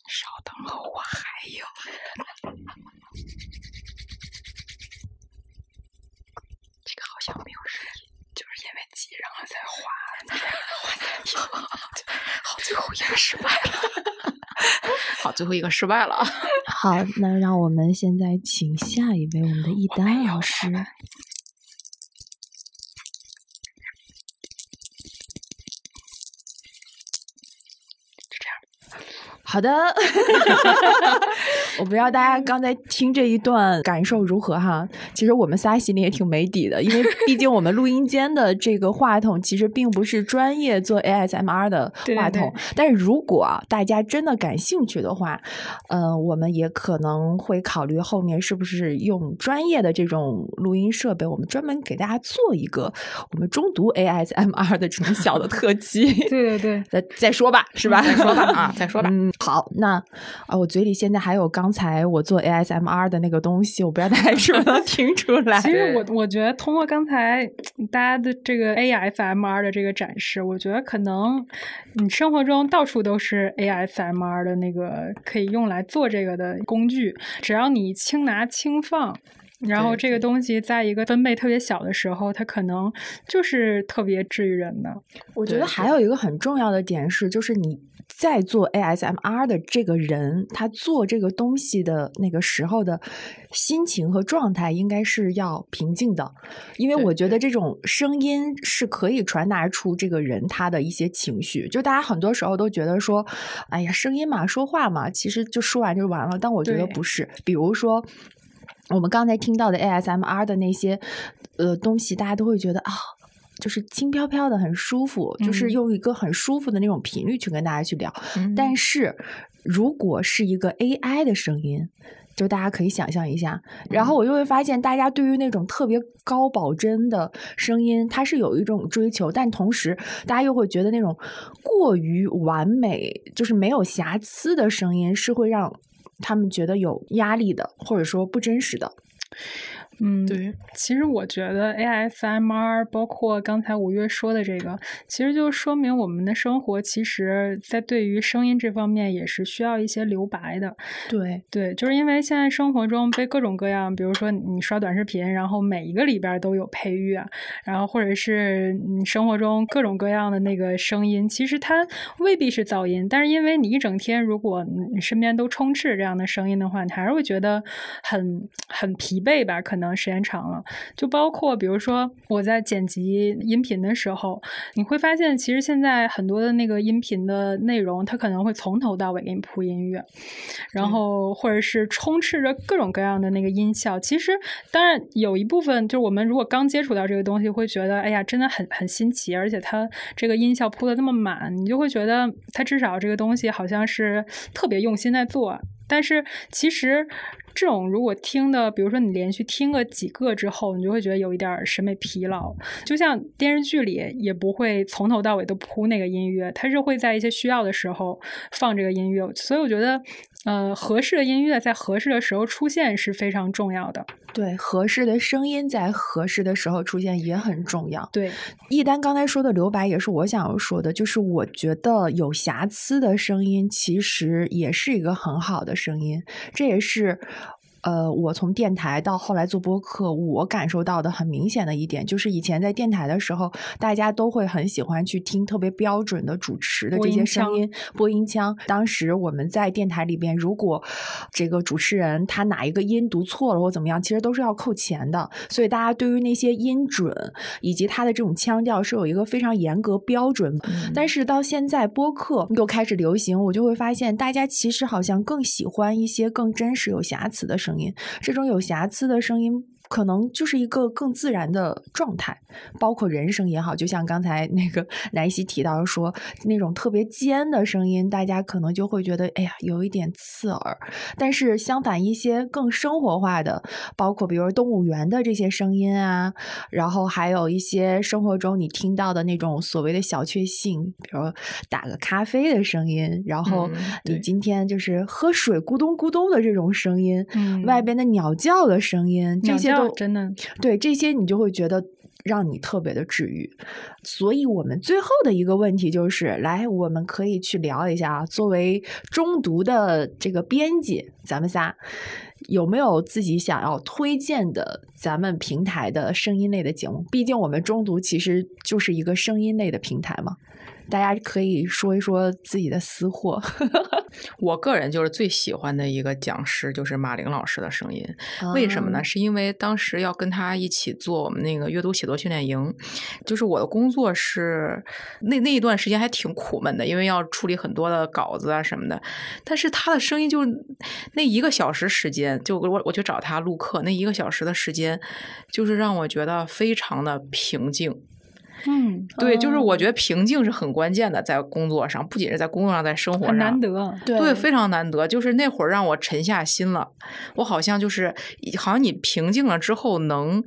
C: 稍等哦，我还有。这个好像没有声音，就是因为急，然后才滑，好，最后一个失败了。好，最后一个失败了。
A: 好，那让我们现在请下一位我们的易丹老师。好的，我不知道大家刚才听这一段感受如何哈。其实我们仨心里也挺没底的，因为毕竟我们录音间的这个话筒其实并不是专业做 ASMR 的话筒。
B: 对
A: 但是如果啊大家真的感兴趣的话，呃，我们也可能会考虑后面是不是用专业的这种录音设备，我们专门给大家做一个我们中读 ASMR 的这种小的特辑。
B: 对对对，
A: 再再说吧，是吧？
C: 再说吧 啊，再说吧。
A: 嗯，好，那啊，我嘴里现在还有刚才我做 ASMR 的那个东西，我不知道大家是不是能听出来。
B: 其实我我觉得通过刚才大家的这个 ASMR 的这个展示，我觉得可能你生活中到处都是 ASMR 的那个可以用来做这个的工具，只要你轻拿轻放。然后这个东西在一个分贝特别小的时候，它可能就是特别治愈人的。
A: 我觉得还有一个很重要的点是，就是你在做 ASMR 的这个人，他做这个东西的那个时候的心情和状态应该是要平静的，因为我觉得这种声音是可以传达出这个人他的一些情绪。就大家很多时候都觉得说，哎呀，声音嘛，说话嘛，其实就说完就完了。但我觉得不是，比如说。我们刚才听到的 ASMR 的那些呃东西，大家都会觉得啊，就是轻飘飘的，很舒服，就是
B: 嗯
A: 用一个很舒服的那种频率去跟大家去聊。
C: 嗯
A: 但是如果是一个 AI 的声音，就大家可以想象一下，然后我就会发现，大家对于那种特别高保真的声音，它是有一种追求，但同时大家又会觉得那种过于完美，就是没有瑕疵的声音，是会让他们觉得有压力的，或者说不真实的。
B: 嗯，
C: 对，
B: 其实我觉得 ASMR，包括刚才五月说的这个，其实就说明我们的生活，其实在对于声音这方面也是需要一些留白的。
A: 对，
B: 对，就是因为现在生活中被各种各样，比如说你刷短视频，然后每一个里边都有配乐，然后或者是你生活中各种各样的那个声音，其实它未必是噪音，但是因为你一整天如果你身边都充斥这样的声音的话，你还是会觉得很很疲惫吧？可能时间长了，就包括比如说我在剪辑音频的时候，你会发现其实现在很多的那个音频的内容，它可能会从头到尾给你铺音乐，然后或者是充斥着各种各样的那个音效。其实当然有一部分就是我们如果刚接触到这个东西，会觉得哎呀真的很很新奇，而且它这个音效铺的这么满，你就会觉得它至少这个东西好像是特别用心在做。但是其实这种如果听的，比如说你连续听个几个之后，你就会觉得有一点审美疲劳。就像电视剧里也不会从头到尾都铺那个音乐，它是会在一些需要的时候放这个音乐。所以我觉得，呃，合适的音乐在合适的时候出现是非常重要的。
A: 对，合适的声音在合适的时候出现也很重要。
B: 对，
A: 一丹刚才说的留白也是我想要说的，就是我觉得有瑕疵的声音其实也是一个很好的声音，这也是。呃，我从电台到后来做播客，我感受到的很明显的一点，就是以前在电台的时候，大家都会很喜欢去听特别标准的主持的这些声音，播音腔。当时我们在电台里边，如果这个主持人他哪一个音读错了或怎么样，其实都是要扣钱的。所以大家对于那些音准以及他的这种腔调是有一个非常严格标准。
C: 嗯
A: 但是到现在播客又开始流行，我就会发现大家其实好像更喜欢一些更真实、有瑕疵的声音。这种有瑕疵的声音。可能就是一个更自然的状态，包括人声也好，就像刚才那个 南希提到说，那种特别尖的声音，大家可能就会觉得，哎呀，有一点刺耳。但是相反，一些更生活化的，包括比如动物园的这些声音啊，然后还有一些生活中你听到的那种所谓的小确幸，比如打个咖啡的声音，然后
C: 嗯
A: 你今天就是喝水咕咚咕咚的这种声音，
B: 嗯
A: 外边的鸟叫的声音，这些都
B: 真的
A: 对这些你就会觉得。让你特别的治愈，所以我们最后的一个问题就是，来，我们可以去聊一下啊，作为中读的这个编辑，咱们仨有没有自己想要推荐的咱们平台的声音类的节目？毕竟我们中读其实就是一个声音类的平台嘛，大家可以说一说自己的私货。
C: 我个人就是最喜欢的一个讲师就是马玲老师的声音，为什么呢？
A: 啊
C: 是因为当时要跟他一起做我们那个阅读写作训练营，就是我的工作是那那一段时间还挺苦闷的，因为要处理很多的稿子啊什么的。但是他的声音就那一个小时时间，就我我去找他录课那一个小时的时间，就是让我觉得非常的平静。
B: 嗯
C: 对，就是我
A: 哦
C: 觉得平静是很关键的，在工作上，不仅是在工作上，在生活上
B: 难得。
A: 对
C: 对，非常难得。就是那会儿让我沉下心了，我好像就是，好像你平静了之后能。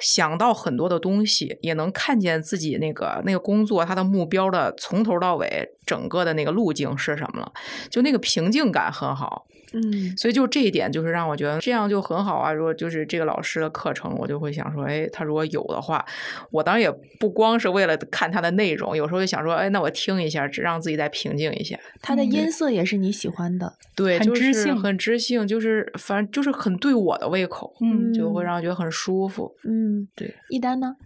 C: 想到很多的东西，也能看见自己那个那个工作它的目标的从头到尾整个的那个路径是什么了，就那个平静感很好。
A: 嗯
C: 所以就这一点，就是让我觉得这样就很好啊。如果就是这个老师的课程，我就会想说，哎，他如果有的话，我当然也不光是为了看他的内容，有时候就想说，哎，那我听一下，只让自己再平静一下。
A: 他的音色也是你喜欢的。
C: 对，
B: 很
C: 就是
B: 知性
C: 很知性，就是反正就是很对我的胃口，
B: 嗯
C: 就会让我觉得很舒服。
A: 嗯，
C: 对。
A: 一丹呢？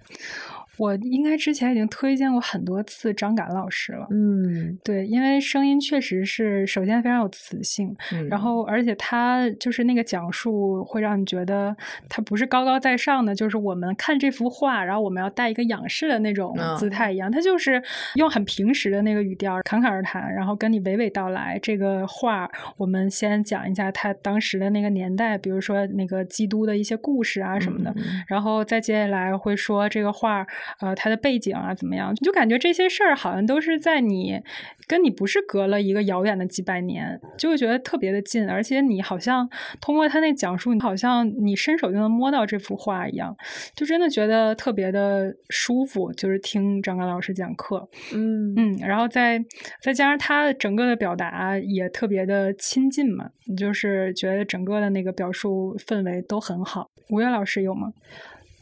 B: 我应该之前已经推荐过很多次张敢老师了。
A: 嗯。
B: 对，因为声音确实是首先非常有磁性，
C: 嗯，
B: 然后而且他就是那个讲述会让你觉得他不是高高在上的，就是我们看这幅画，然后我们要带一个仰视的那种
C: 嗯。
B: 姿态一样，他就是用很平时的那个语调侃侃而谈，然后跟你娓娓道来这个画。我们先讲一下他当时的那个年代，比如说那个基督的一些故事啊什么的，
C: 嗯。嗯
B: 然后再接下来会说这个画，呃，他的背景啊怎么样，就感觉这些事儿好像都是在你跟你不是隔了一个遥远的几百年，就会觉得特别的近，而且你好像通过他那讲述，你好像你伸手就能摸到这幅画一样，就真的觉得特别的舒服，就是听张刚老师讲课，
A: 嗯
B: 嗯，然后再再加上他整个的表达也特别的亲近嘛，你就是觉得整个的那个表述氛围都很好。吴越老师有吗？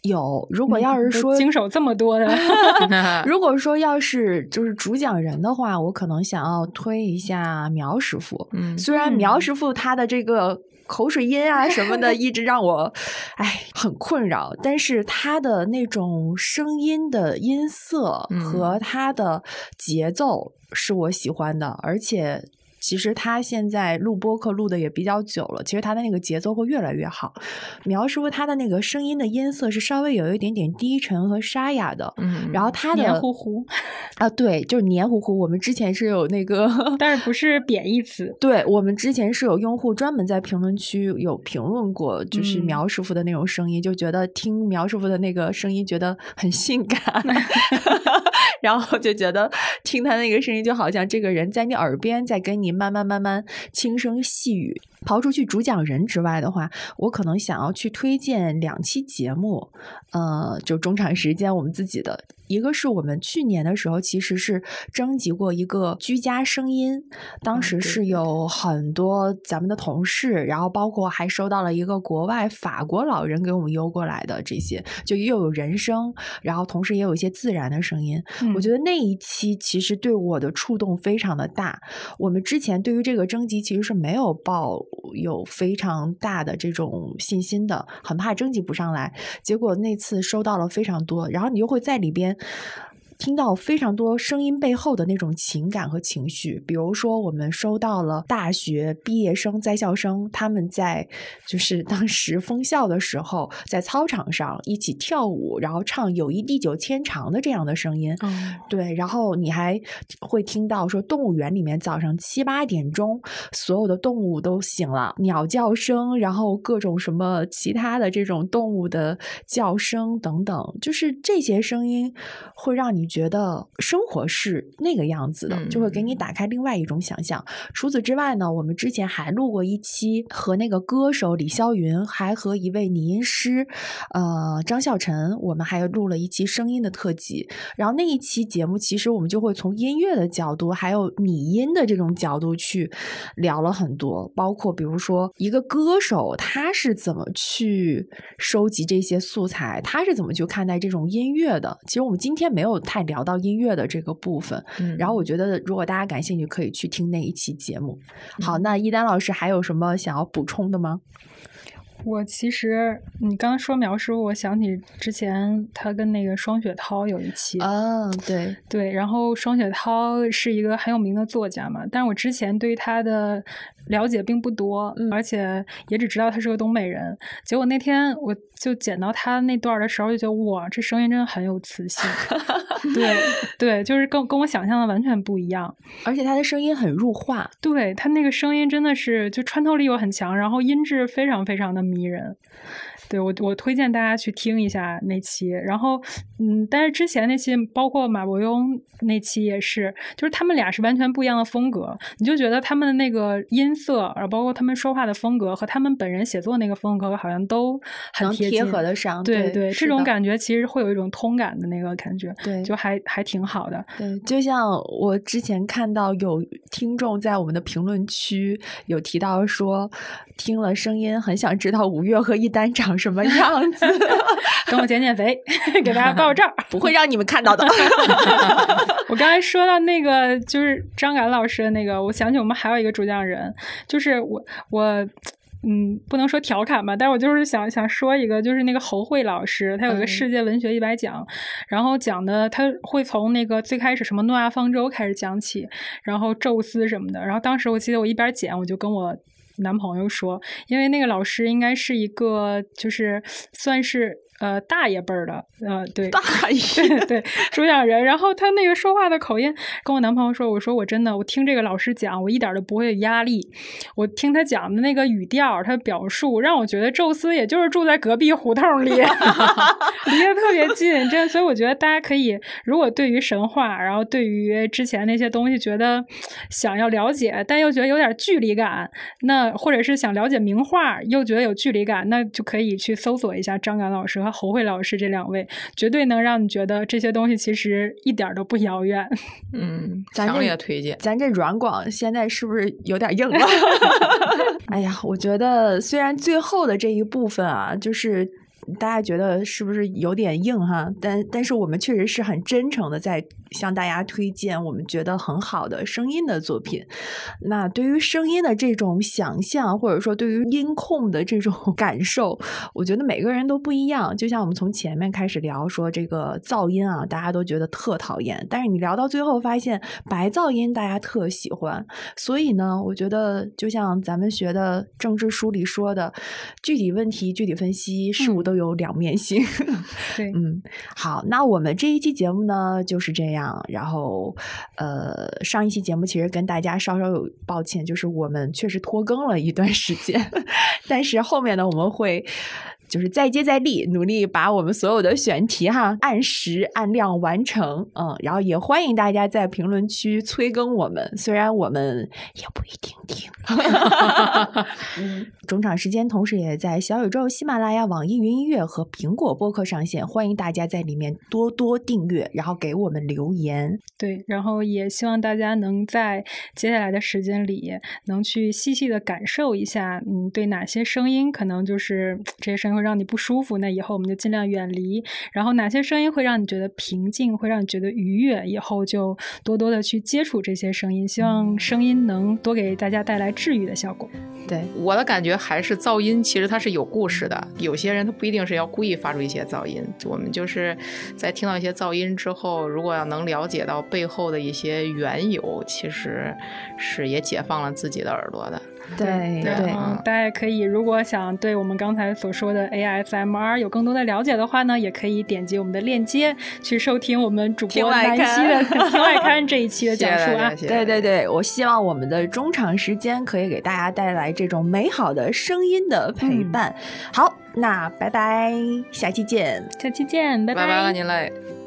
A: 有。如果要是说
B: 经手这么多的，
A: 如果说要是就是主讲人的话，我可能想要推一下苗师傅。
C: 嗯
A: 虽然苗
B: 嗯
A: 师傅他的这个口水音啊什么的，一直让我哎很困扰，但是他的那种声音的音色和他的节奏是我喜欢的，而且。其实他现在录播客录的也比较久了，其实他的那个节奏会越来越好。苗师傅他的那个声音的音色是稍微有一点点低沉和沙哑的，
C: 嗯，
A: 然后他的
B: 黏糊糊，
A: 啊，对，就是黏糊糊。我们之前是有那个，
B: 但是不是贬义词。
A: 对我们之前是有用户专门在评论区有评论过，就是
B: 嗯
A: 苗师傅的那种声音，就觉得听苗师傅的那个声音觉得很性感，然后就觉得听他那个声音就好像这个人在你耳边在跟你慢慢慢慢轻声细语。刨出去主讲人之外的话，我可能想要去推荐两期节目，呃，就中场时间我们自己的。一个是我们去年的时候，其实是征集过一个居家声音，当时是有很多咱们的同事，然后包括还收到了一个国外法国老人给我们邮过来的这些，就又有人声，然后同时也有一些自然的声音。我觉
B: 得
A: 得那一期其实对我的触动非常的大。我们之前对于这个征集其实是没有抱有非常大的这种信心的，很怕征集不上来。结果那次收到了非常多，然后你又会在里边。听到非常多声音背后的那种情感和情绪，比如说我们收到了大学毕业生、在校生，他们在就是当时封校的时候，在操场上一起跳舞，然后唱“友谊地久天长”的这样的声音。
B: 嗯
A: 对，然后你还会听到说，动物园里面早上七八点钟，所有的动物都醒了，鸟叫声，然后各种什么其他的这种动物的叫声等等，就是这些声音会让你觉得生活是那个样子的，就会给你打开另外一种想象。除此之外呢，我们之前还录过一期和那个歌手李霄云，还和一位拟音师，呃张孝晨，我们还录了一期声音的特辑。然后那一期节目，其实我们就会从音乐的角度，还有拟音的这种角度去聊了很多，包括比如说一个歌手他是怎么去收集这些素材，他是怎么去看待这种音乐的。其实我们今天没有太聊到音乐的这个部分，
C: 嗯
A: 然后我觉得如果大家感兴趣，可以去听那一期节目。好，
C: 嗯
A: 那一丹老师还有什么想要补充的吗？
B: 我其实你刚刚说苗师傅，我想起之前他跟那个双雪涛有一期，
A: 啊，对，
B: 对，然后双雪涛是一个很有名的作家嘛，但是我之前对他的了解并不多，
A: 嗯
B: 而且也只知道他是个东北人。结果那天我就捡到他那段的时候，就觉得哇，这声音真的很有磁性。对对，就是跟跟我想象的完全不一样。
A: 而且他的声音很入画。
B: 对他那个声音真的是就穿透力又很强，然后音质非常非常的迷人。对我，我推荐大家去听一下那期。然后，嗯，但是之前那期，包括马伯庸那期也是，就是他们俩是完全不一样的风格。你就觉得他们的那个音色，然后包括他们说话的风格和他们本人写作那个风格，好像都很
A: 贴
B: 贴
A: 合得上
B: 对
A: 对
B: 这种感觉其实会有一种通感的那个感觉，
A: 对
B: 就还还挺好的。
A: 对，就像我之前看到有听众在我们的评论区有提到说，听了声音很想知道五月和一丹长什么样子，
B: 等我减减肥，给大家报个照。
A: 不会让你们看到的。
B: 我刚才说到那个，就是张敢老师的那个，我想起我们还有一个主讲人，就是我我。嗯，不能说调侃吧，但是我就是想想说一个，就是那个侯慧老师，他有一个
A: 嗯
B: 世界文学一百讲，然后讲的他会从那个最开始什么诺亚方舟开始讲起，然后宙斯什么的，然后当时我记得我一边剪，我就跟我男朋友说，因为那个老师应该是一个就是算是呃大爷辈儿的，呃对，
A: 大爷
B: 对对，主讲人，然后他那个说话的口音，跟我男朋友说，我说我真的，我听这个老师讲，我一点都不会有压力。我听他讲的那个语调，他表述，让我觉得宙斯也就是住在隔壁胡同里，离得特别近。真的，所以我觉得大家可以，如果对于神话，然后对于之前那些东西觉得想要了解，但又觉得有点距离感，那或者是想了解名画，又觉得有距离感，那就可以去搜索一下张敢老师和侯慧老师这两位，绝对能让你觉得这些东西其实一点儿都不遥远。
C: 嗯，强
A: 咱这
C: 烈推荐。
A: 咱这软广现在是不是有点硬了？哎呀，我觉得虽然最后的这一部分啊，就是大家觉得是不是有点硬哈？但但是我们确实是很真诚的在向大家推荐我们觉得很好的声音的作品。那对于声音的这种想象，或者说对于音控的这种 感受，我觉得每个人都不一样。就像我们从前面开始聊说这个噪音啊，大家都觉得特讨厌，但是你聊到最后发现白噪音大家特喜欢。所以呢，我觉得就像咱们学的政治书里说的，具体问题具体分析，事物
B: 嗯
A: 都有两面性。
B: 对，
A: 嗯，好，那我们这一期节目呢就是这样。然后，呃，上一期节目其实跟大家稍稍有抱歉，就是我们确实拖更了一段时间，但是后面呢我们会。就是再接再厉，努力把我们所有的选题哈按时按量完成，嗯，然后也欢迎大家在评论区催更我们，虽然我们也不一定听。嗯，中场时间同时也在小宇宙、喜马拉雅、网易云音乐和苹果播客上线，欢迎大家在里面多多订阅，然后给我们留言。
B: 对，然后也希望大家能在接下来的时间里，能去细细的感受一下，嗯，对哪些声音可能就是 这些声音会让你不舒服，那以后我们就尽量远离。然后哪些声音会让你觉得平静，会让你觉得愉悦，以后就多多的去接触这些声音，希望声音能多给大家带来治愈的效果。
A: 对，
C: 我的感觉还是噪音，其实它是有故事的。有些人他不一定是要故意发出一些噪音，我们就是在听到一些噪音之后，如果要能了解到背后的一些缘由，其实是也解放了自己的耳朵的。
A: 对
C: 对
B: 大家也可以，如果想对我们刚才所说的 ASMR 有更多的了解的话呢，也可以点击我们的链接去收听我们主播南希的 《听外刊》这一期的讲述啊。
A: 对对对，我希望我们的中场时间可以给大家带来这种美好的声音的陪
B: 嗯。
A: 伴。好，那拜拜，下期见。
B: 下期见，拜
C: 拜。拜了您嘞。